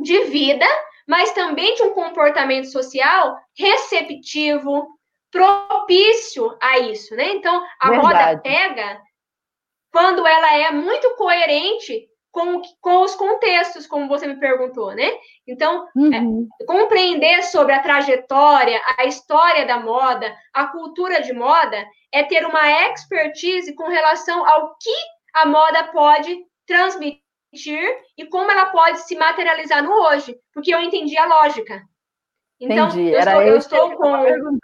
de vida, mas também de um comportamento social receptivo, propício a isso, né? Então, a Verdade. moda pega quando ela é muito coerente com, com os contextos, como você me perguntou, né? Então, é, uhum. é, compreender sobre a trajetória, a história da moda, a cultura de moda, é ter uma expertise com relação ao que a moda pode transmitir e como ela pode se materializar no hoje, porque eu entendi a lógica. Então, entendi. eu Era estou, eu estou com.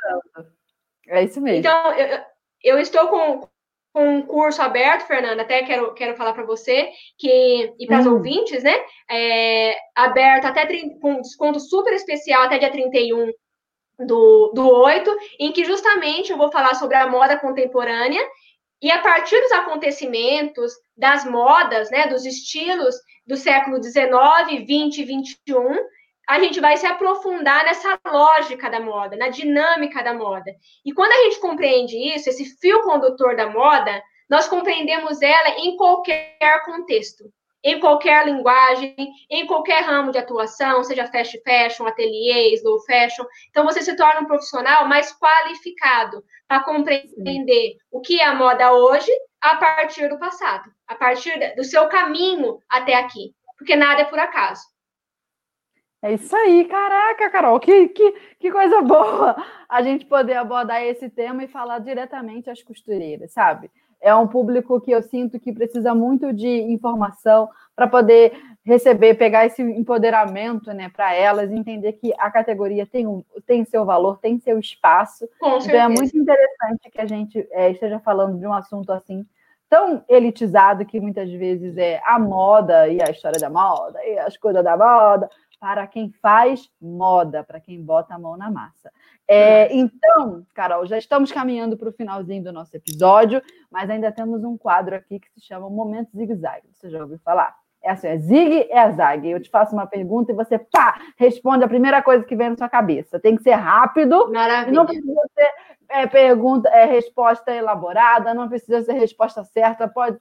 É isso mesmo. Então, eu, eu estou com, com um curso aberto, Fernanda, até quero, quero falar para você, que, e para os hum. ouvintes, né? É, aberto até 30, com desconto super especial até dia 31 do, do 8, em que justamente eu vou falar sobre a moda contemporânea e a partir dos acontecimentos, das modas, né, dos estilos do século 19, 20 e 21, a gente vai se aprofundar nessa lógica da moda, na dinâmica da moda. E quando a gente compreende isso, esse fio condutor da moda, nós compreendemos ela em qualquer contexto, em qualquer linguagem, em qualquer ramo de atuação, seja fast fashion, ateliê, slow fashion. Então você se torna um profissional mais qualificado para compreender o que é a moda hoje a partir do passado, a partir do seu caminho até aqui, porque nada é por acaso. É isso aí, caraca, Carol, que, que, que coisa *laughs* boa a gente poder abordar esse tema e falar diretamente às costureiras, sabe? É um público que eu sinto que precisa muito de informação para poder receber, pegar esse empoderamento né, para elas, entender que a categoria tem, um, tem seu valor, tem seu espaço. Com então é muito interessante que a gente é, esteja falando de um assunto assim tão elitizado que muitas vezes é a moda e a história da moda e as coisas da moda, para quem faz moda, para quem bota a mão na massa. É, então, Carol, já estamos caminhando para o finalzinho do nosso episódio, mas ainda temos um quadro aqui que se chama Momento Zig Zag. Você já ouviu falar? É assim, é zig, é a zag. Eu te faço uma pergunta e você, pá, responde a primeira coisa que vem na sua cabeça. Tem que ser rápido. Maravilha. Não precisa ser é, pergunta, é, resposta elaborada, não precisa ser resposta certa, pode.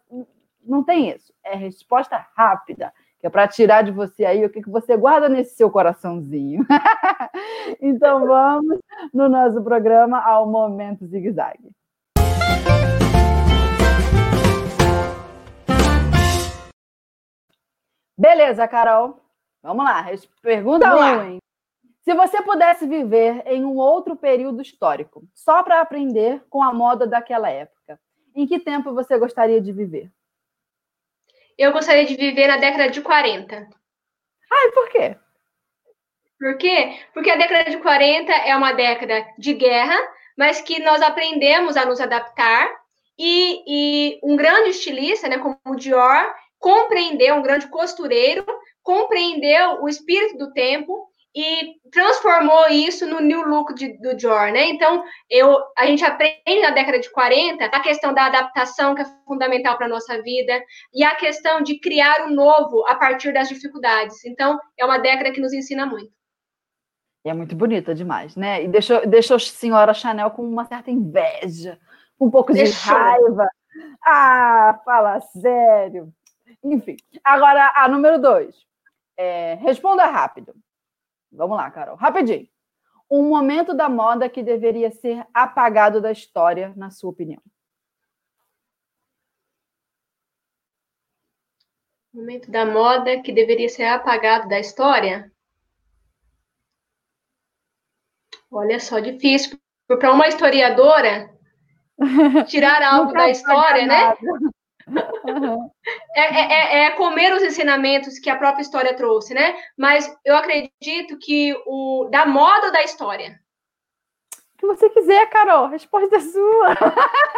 Não tem isso. É resposta rápida que é para tirar de você aí o que, que você guarda nesse seu coraçãozinho. *laughs* então vamos no nosso programa ao Momento Zig Zag. Beleza, Carol. Vamos lá. Pergunta 1, hein? Se você pudesse viver em um outro período histórico, só para aprender com a moda daquela época, em que tempo você gostaria de viver? Eu gostaria de viver na década de 40. Ai, por quê? Por quê? Porque a década de 40 é uma década de guerra, mas que nós aprendemos a nos adaptar. E, e um grande estilista, né, como o Dior, compreendeu, um grande costureiro, compreendeu o espírito do tempo e transformou isso no new look de, do Dior, né? Então, eu, a gente aprende na década de 40 a questão da adaptação, que é fundamental para a nossa vida, e a questão de criar o novo a partir das dificuldades. Então, é uma década que nos ensina muito. E é muito bonita demais, né? E deixou, deixou a senhora Chanel com uma certa inveja, um pouco deixou. de raiva. Ah, fala sério. Enfim, agora a número dois. É, responda rápido. Vamos lá, Carol. Rapidinho. Um momento da moda que deveria ser apagado da história, na sua opinião. Momento da moda que deveria ser apagado da história? Olha só, difícil. Para uma historiadora, *laughs* tirar algo da história, né? É, é, é, é, comer os ensinamentos que a própria história trouxe, né? Mas eu acredito que o da moda da história? O que você quiser, Carol. Resposta é sua.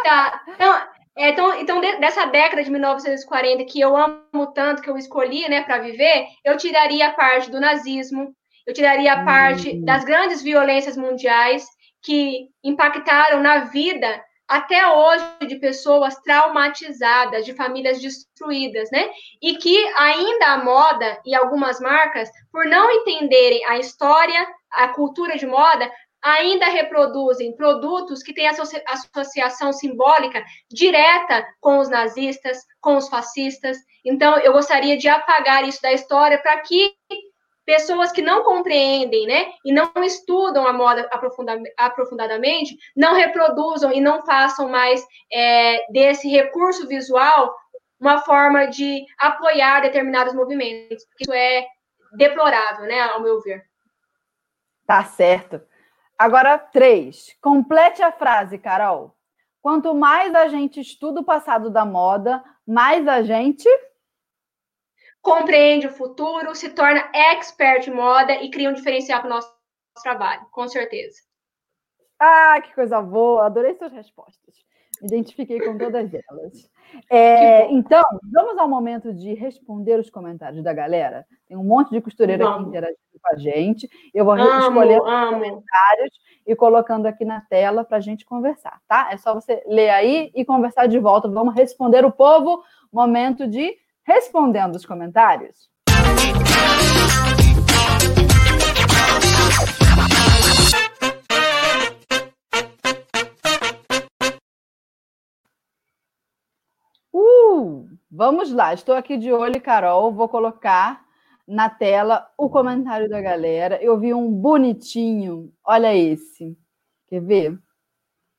Tá. Então, é, então, então dessa década de 1940 que eu amo tanto, que eu escolhi, né, para viver, eu tiraria a parte do nazismo, eu tiraria a parte hum. das grandes violências mundiais que impactaram na vida até hoje de pessoas traumatizadas, de famílias destruídas, né? E que ainda a moda e algumas marcas, por não entenderem a história, a cultura de moda, ainda reproduzem produtos que têm associação simbólica direta com os nazistas, com os fascistas. Então, eu gostaria de apagar isso da história para que pessoas que não compreendem, né, e não estudam a moda aprofundadamente, não reproduzam e não façam mais é, desse recurso visual uma forma de apoiar determinados movimentos, isso é deplorável, né, ao meu ver. Tá certo. Agora, três. Complete a frase, Carol. Quanto mais a gente estuda o passado da moda, mais a gente compreende o futuro, se torna expert em moda e cria um diferencial para o nosso trabalho, com certeza. Ah, que coisa boa! Adorei suas respostas. Me identifiquei com todas elas. É, então, vamos ao momento de responder os comentários da galera. Tem um monte de costureira vamos. aqui interagindo com a gente. Eu vou amo, escolher os comentários e colocando aqui na tela para a gente conversar, tá? É só você ler aí e conversar de volta. Vamos responder o povo. Momento de respondendo os comentários. Uh, vamos lá, estou aqui de olho, Carol. Vou colocar na tela o comentário da galera. Eu vi um bonitinho. Olha esse. Quer ver?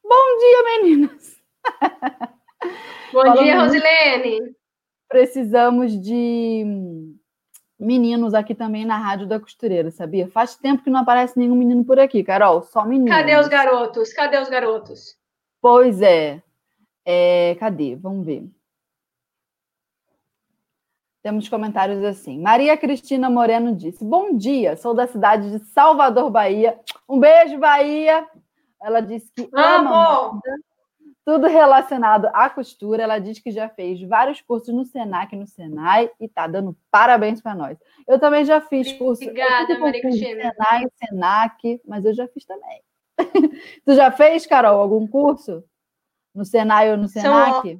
Bom dia, meninas. *laughs* Bom Falando dia, Rosilene precisamos de meninos aqui também na Rádio da Costureira, sabia? Faz tempo que não aparece nenhum menino por aqui, Carol, só meninos. Cadê os garotos? Cadê os garotos? Pois é. é cadê? Vamos ver. Temos comentários assim. Maria Cristina Moreno disse: Bom dia, sou da cidade de Salvador, Bahia. Um beijo, Bahia. Ela disse que Amo. ama tudo relacionado à costura. Ela diz que já fez vários cursos no Senac, no Senai e tá dando parabéns para nós. Eu também já fiz curso. Obrigada, Maria Cristina. Senai, Senac, mas eu já fiz também. *laughs* tu já fez, Carol, algum curso no Senai ou no Senac?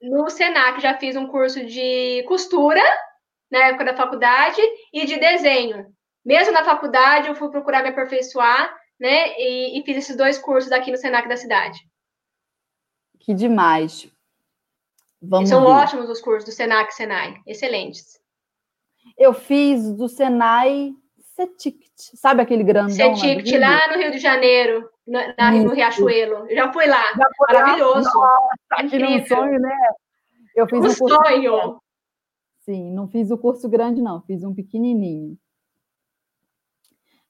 No Senac já fiz um curso de costura na época da faculdade e de desenho. Mesmo na faculdade, eu fui procurar me aperfeiçoar, né? E, e fiz esses dois cursos aqui no Senac da cidade. Que demais. Vamos São ver. ótimos os cursos do Senac Senai, excelentes. Eu fiz do Senai Cetict, sabe aquele grandão? Cetict, lá no Rio de Janeiro, na, na no Riachuelo. Eu já fui lá, já foi maravilhoso. Lá. Nossa, um sonho, né? Eu fiz um, um curso sonho. Sim, não fiz o curso grande, não, fiz um pequenininho.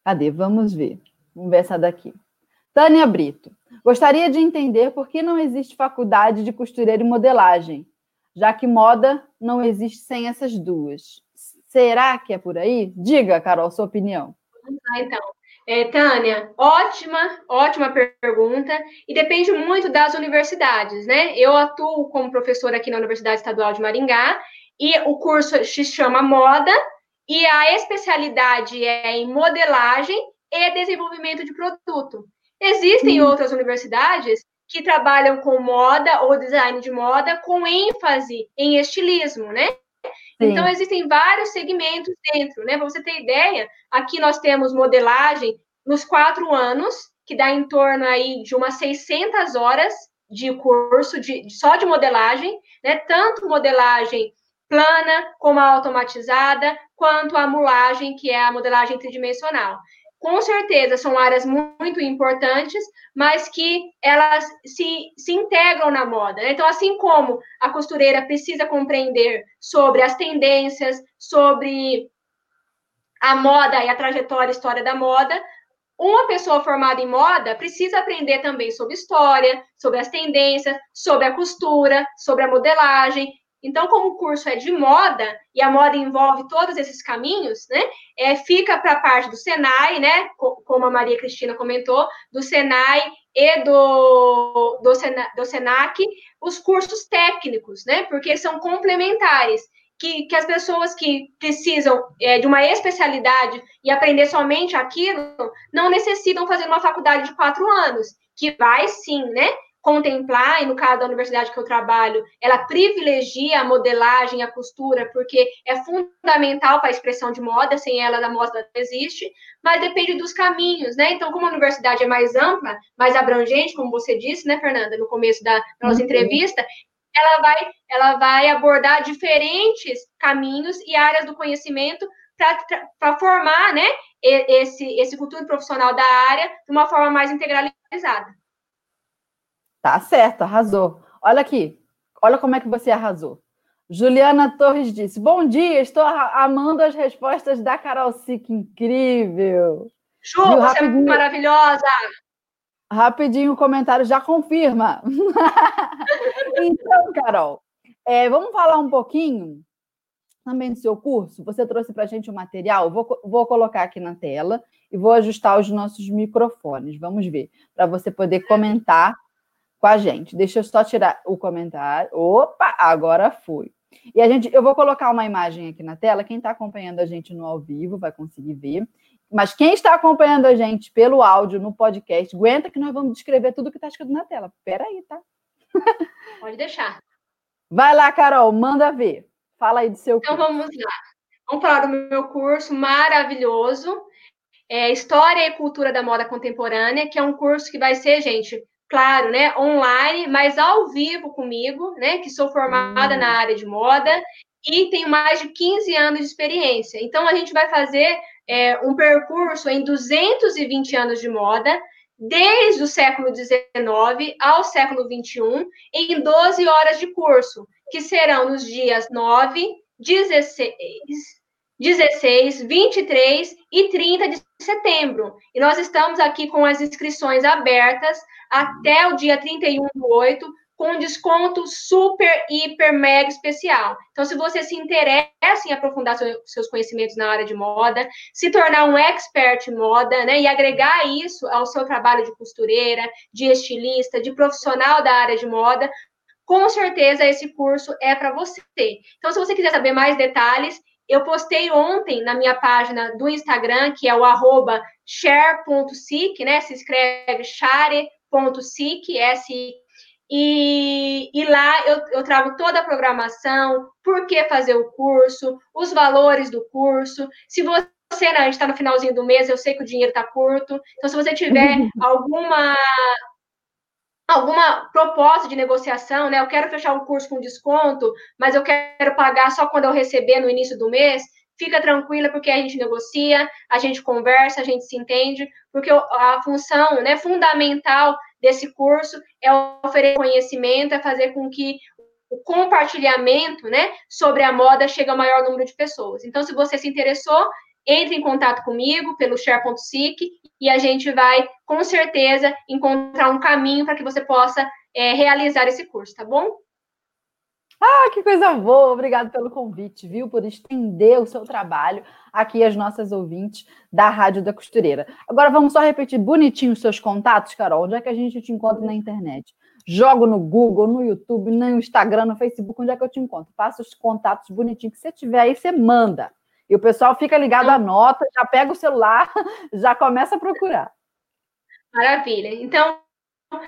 Cadê? Vamos ver. Vamos ver essa daqui. Tânia Brito. Gostaria de entender por que não existe faculdade de costureira e modelagem, já que moda não existe sem essas duas. Será que é por aí? Diga, Carol, sua opinião. Ah, então. É, Tânia, ótima, ótima pergunta, e depende muito das universidades, né? Eu atuo como professora aqui na Universidade Estadual de Maringá, e o curso se chama Moda, e a especialidade é em modelagem e desenvolvimento de produto. Existem hum. outras universidades que trabalham com moda ou design de moda com ênfase em estilismo, né? Sim. Então, existem vários segmentos dentro, né? Para você ter ideia, aqui nós temos modelagem nos quatro anos, que dá em torno aí de umas 600 horas de curso de, só de modelagem, né? Tanto modelagem plana como a automatizada, quanto a mulagem, que é a modelagem tridimensional com certeza são áreas muito importantes, mas que elas se, se integram na moda. Né? Então, assim como a costureira precisa compreender sobre as tendências, sobre a moda e a trajetória, a história da moda, uma pessoa formada em moda precisa aprender também sobre história, sobre as tendências, sobre a costura, sobre a modelagem. Então, como o curso é de moda e a moda envolve todos esses caminhos, né? É, fica para a parte do Senai, né? Como a Maria Cristina comentou, do Senai e do, do, do Senac, os cursos técnicos, né? Porque são complementares. Que, que as pessoas que precisam é, de uma especialidade e aprender somente aquilo não necessitam fazer uma faculdade de quatro anos, que vai sim, né? Contemplar, e no caso da universidade que eu trabalho, ela privilegia a modelagem, a costura, porque é fundamental para a expressão de moda, sem ela a moda não existe, mas depende dos caminhos, né? Então, como a universidade é mais ampla, mais abrangente, como você disse, né, Fernanda, no começo da nossa uhum. entrevista, ela vai, ela vai abordar diferentes caminhos e áreas do conhecimento para formar né, esse, esse futuro profissional da área de uma forma mais integralizada. Tá certo, arrasou. Olha aqui, olha como é que você arrasou. Juliana Torres disse: Bom dia, estou amando as respostas da Carol Sick, incrível. Ju, você é maravilhosa. Rapidinho o comentário já confirma. *laughs* então, Carol, é, vamos falar um pouquinho também do seu curso. Você trouxe para a gente o um material, vou, vou colocar aqui na tela e vou ajustar os nossos microfones. Vamos ver, para você poder comentar com a gente. Deixa eu só tirar o comentário. Opa, agora foi. E a gente, eu vou colocar uma imagem aqui na tela. Quem está acompanhando a gente no ao vivo vai conseguir ver. Mas quem está acompanhando a gente pelo áudio no podcast, aguenta que nós vamos descrever tudo que está escrito na tela. Peraí, tá? *laughs* Pode deixar. Vai lá, Carol, manda ver. Fala aí do seu então, curso. Então vamos lá. Vamos falar do meu curso maravilhoso. É História e Cultura da Moda Contemporânea, que é um curso que vai ser, gente, claro, né, online, mas ao vivo comigo, né, que sou formada hum. na área de moda e tenho mais de 15 anos de experiência. Então, a gente vai fazer é, um percurso em 220 anos de moda, desde o século XIX ao século XXI, em 12 horas de curso, que serão nos dias 9, 16, 16, 23 e 30 de setembro. E nós estamos aqui com as inscrições abertas até o dia 31 do 8, com desconto super, hiper, mega especial. Então, se você se interessa em aprofundar seus conhecimentos na área de moda, se tornar um expert em moda, né, e agregar isso ao seu trabalho de costureira, de estilista, de profissional da área de moda, com certeza esse curso é para você. Então, se você quiser saber mais detalhes, eu postei ontem na minha página do Instagram, que é o arroba share.sic, né? Se escreve share.sic, s e, e lá eu, eu trago toda a programação, por que fazer o curso, os valores do curso. Se você, né, a gente está no finalzinho do mês, eu sei que o dinheiro está curto, então se você tiver *laughs* alguma alguma proposta de negociação, né? Eu quero fechar o curso com desconto, mas eu quero pagar só quando eu receber no início do mês. Fica tranquila, porque a gente negocia, a gente conversa, a gente se entende, porque a função né, fundamental desse curso é oferecer conhecimento, é fazer com que o compartilhamento né, sobre a moda chegue ao maior número de pessoas. Então, se você se interessou, entre em contato comigo pelo share.sic e a gente vai, com certeza, encontrar um caminho para que você possa é, realizar esse curso, tá bom? Ah, que coisa boa! Obrigado pelo convite, viu? Por estender o seu trabalho aqui às nossas ouvintes da Rádio da Costureira. Agora vamos só repetir bonitinho os seus contatos, Carol. Onde é que a gente te encontra na internet? Jogo no Google, no YouTube, no Instagram, no Facebook, onde é que eu te encontro? Passa os contatos bonitinhos que você tiver aí, você manda. E o pessoal fica ligado à nota, já pega o celular, *laughs* já começa a procurar. Maravilha. Então,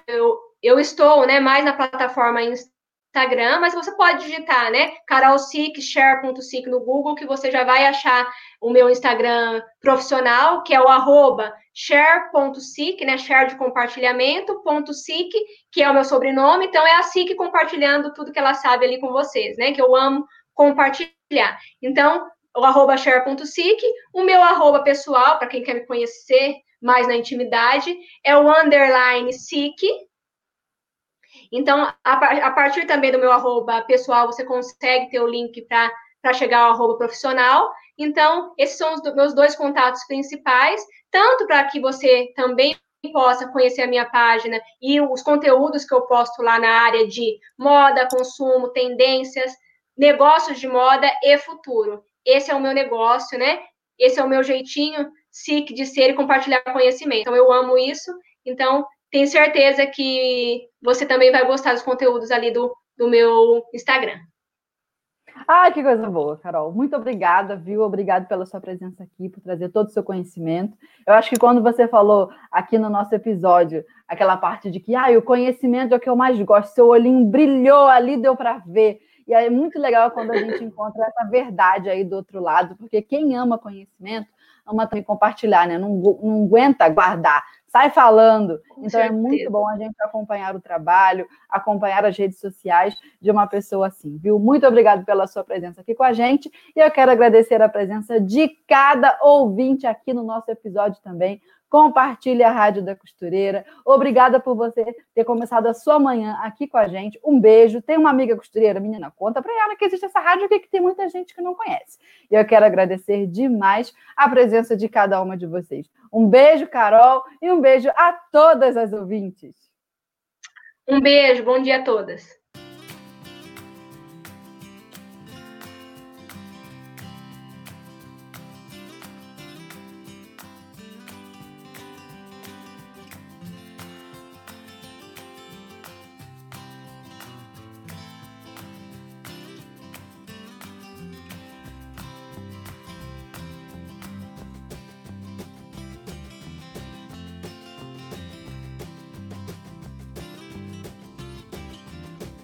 eu, eu estou né, mais na plataforma Instagram, mas você pode digitar, né? carolsic, share.sic no Google, que você já vai achar o meu Instagram profissional, que é o arroba share.sic, né? Share de compartilhamento, ponto .sic, que é o meu sobrenome. Então, é a SIC compartilhando tudo que ela sabe ali com vocês, né? Que eu amo compartilhar. Então, o arroba share.sic, o meu arroba pessoal, para quem quer me conhecer mais na intimidade, é o underline sic. Então, a, partir também do meu arroba pessoal, você consegue ter o link para chegar ao arroba profissional. Então, esses são os meus dois contatos principais, tanto para que você também possa conhecer a minha página e os conteúdos que eu posto lá na área de moda, consumo, tendências, negócios de moda e futuro esse é o meu negócio, né? Esse é o meu jeitinho SIC de ser e compartilhar conhecimento. Então, eu amo isso. Então, tenho certeza que você também vai gostar dos conteúdos ali do, do meu Instagram. Ah, que coisa boa, Carol. Muito obrigada, viu? Obrigado pela sua presença aqui, por trazer todo o seu conhecimento. Eu acho que quando você falou aqui no nosso episódio, aquela parte de que ah, o conhecimento é o que eu mais gosto, seu olhinho brilhou ali, deu para ver. E aí é muito legal quando a gente encontra essa verdade aí do outro lado, porque quem ama conhecimento ama também compartilhar, né? Não, não aguenta guardar, sai falando. Com então certeza. é muito bom a gente acompanhar o trabalho, acompanhar as redes sociais de uma pessoa assim, viu? Muito obrigado pela sua presença aqui com a gente e eu quero agradecer a presença de cada ouvinte aqui no nosso episódio também compartilhe a Rádio da Costureira. Obrigada por você ter começado a sua manhã aqui com a gente. Um beijo. Tem uma amiga costureira? Menina, conta para ela que existe essa rádio que tem muita gente que não conhece. E eu quero agradecer demais a presença de cada uma de vocês. Um beijo, Carol, e um beijo a todas as ouvintes. Um beijo, bom dia a todas.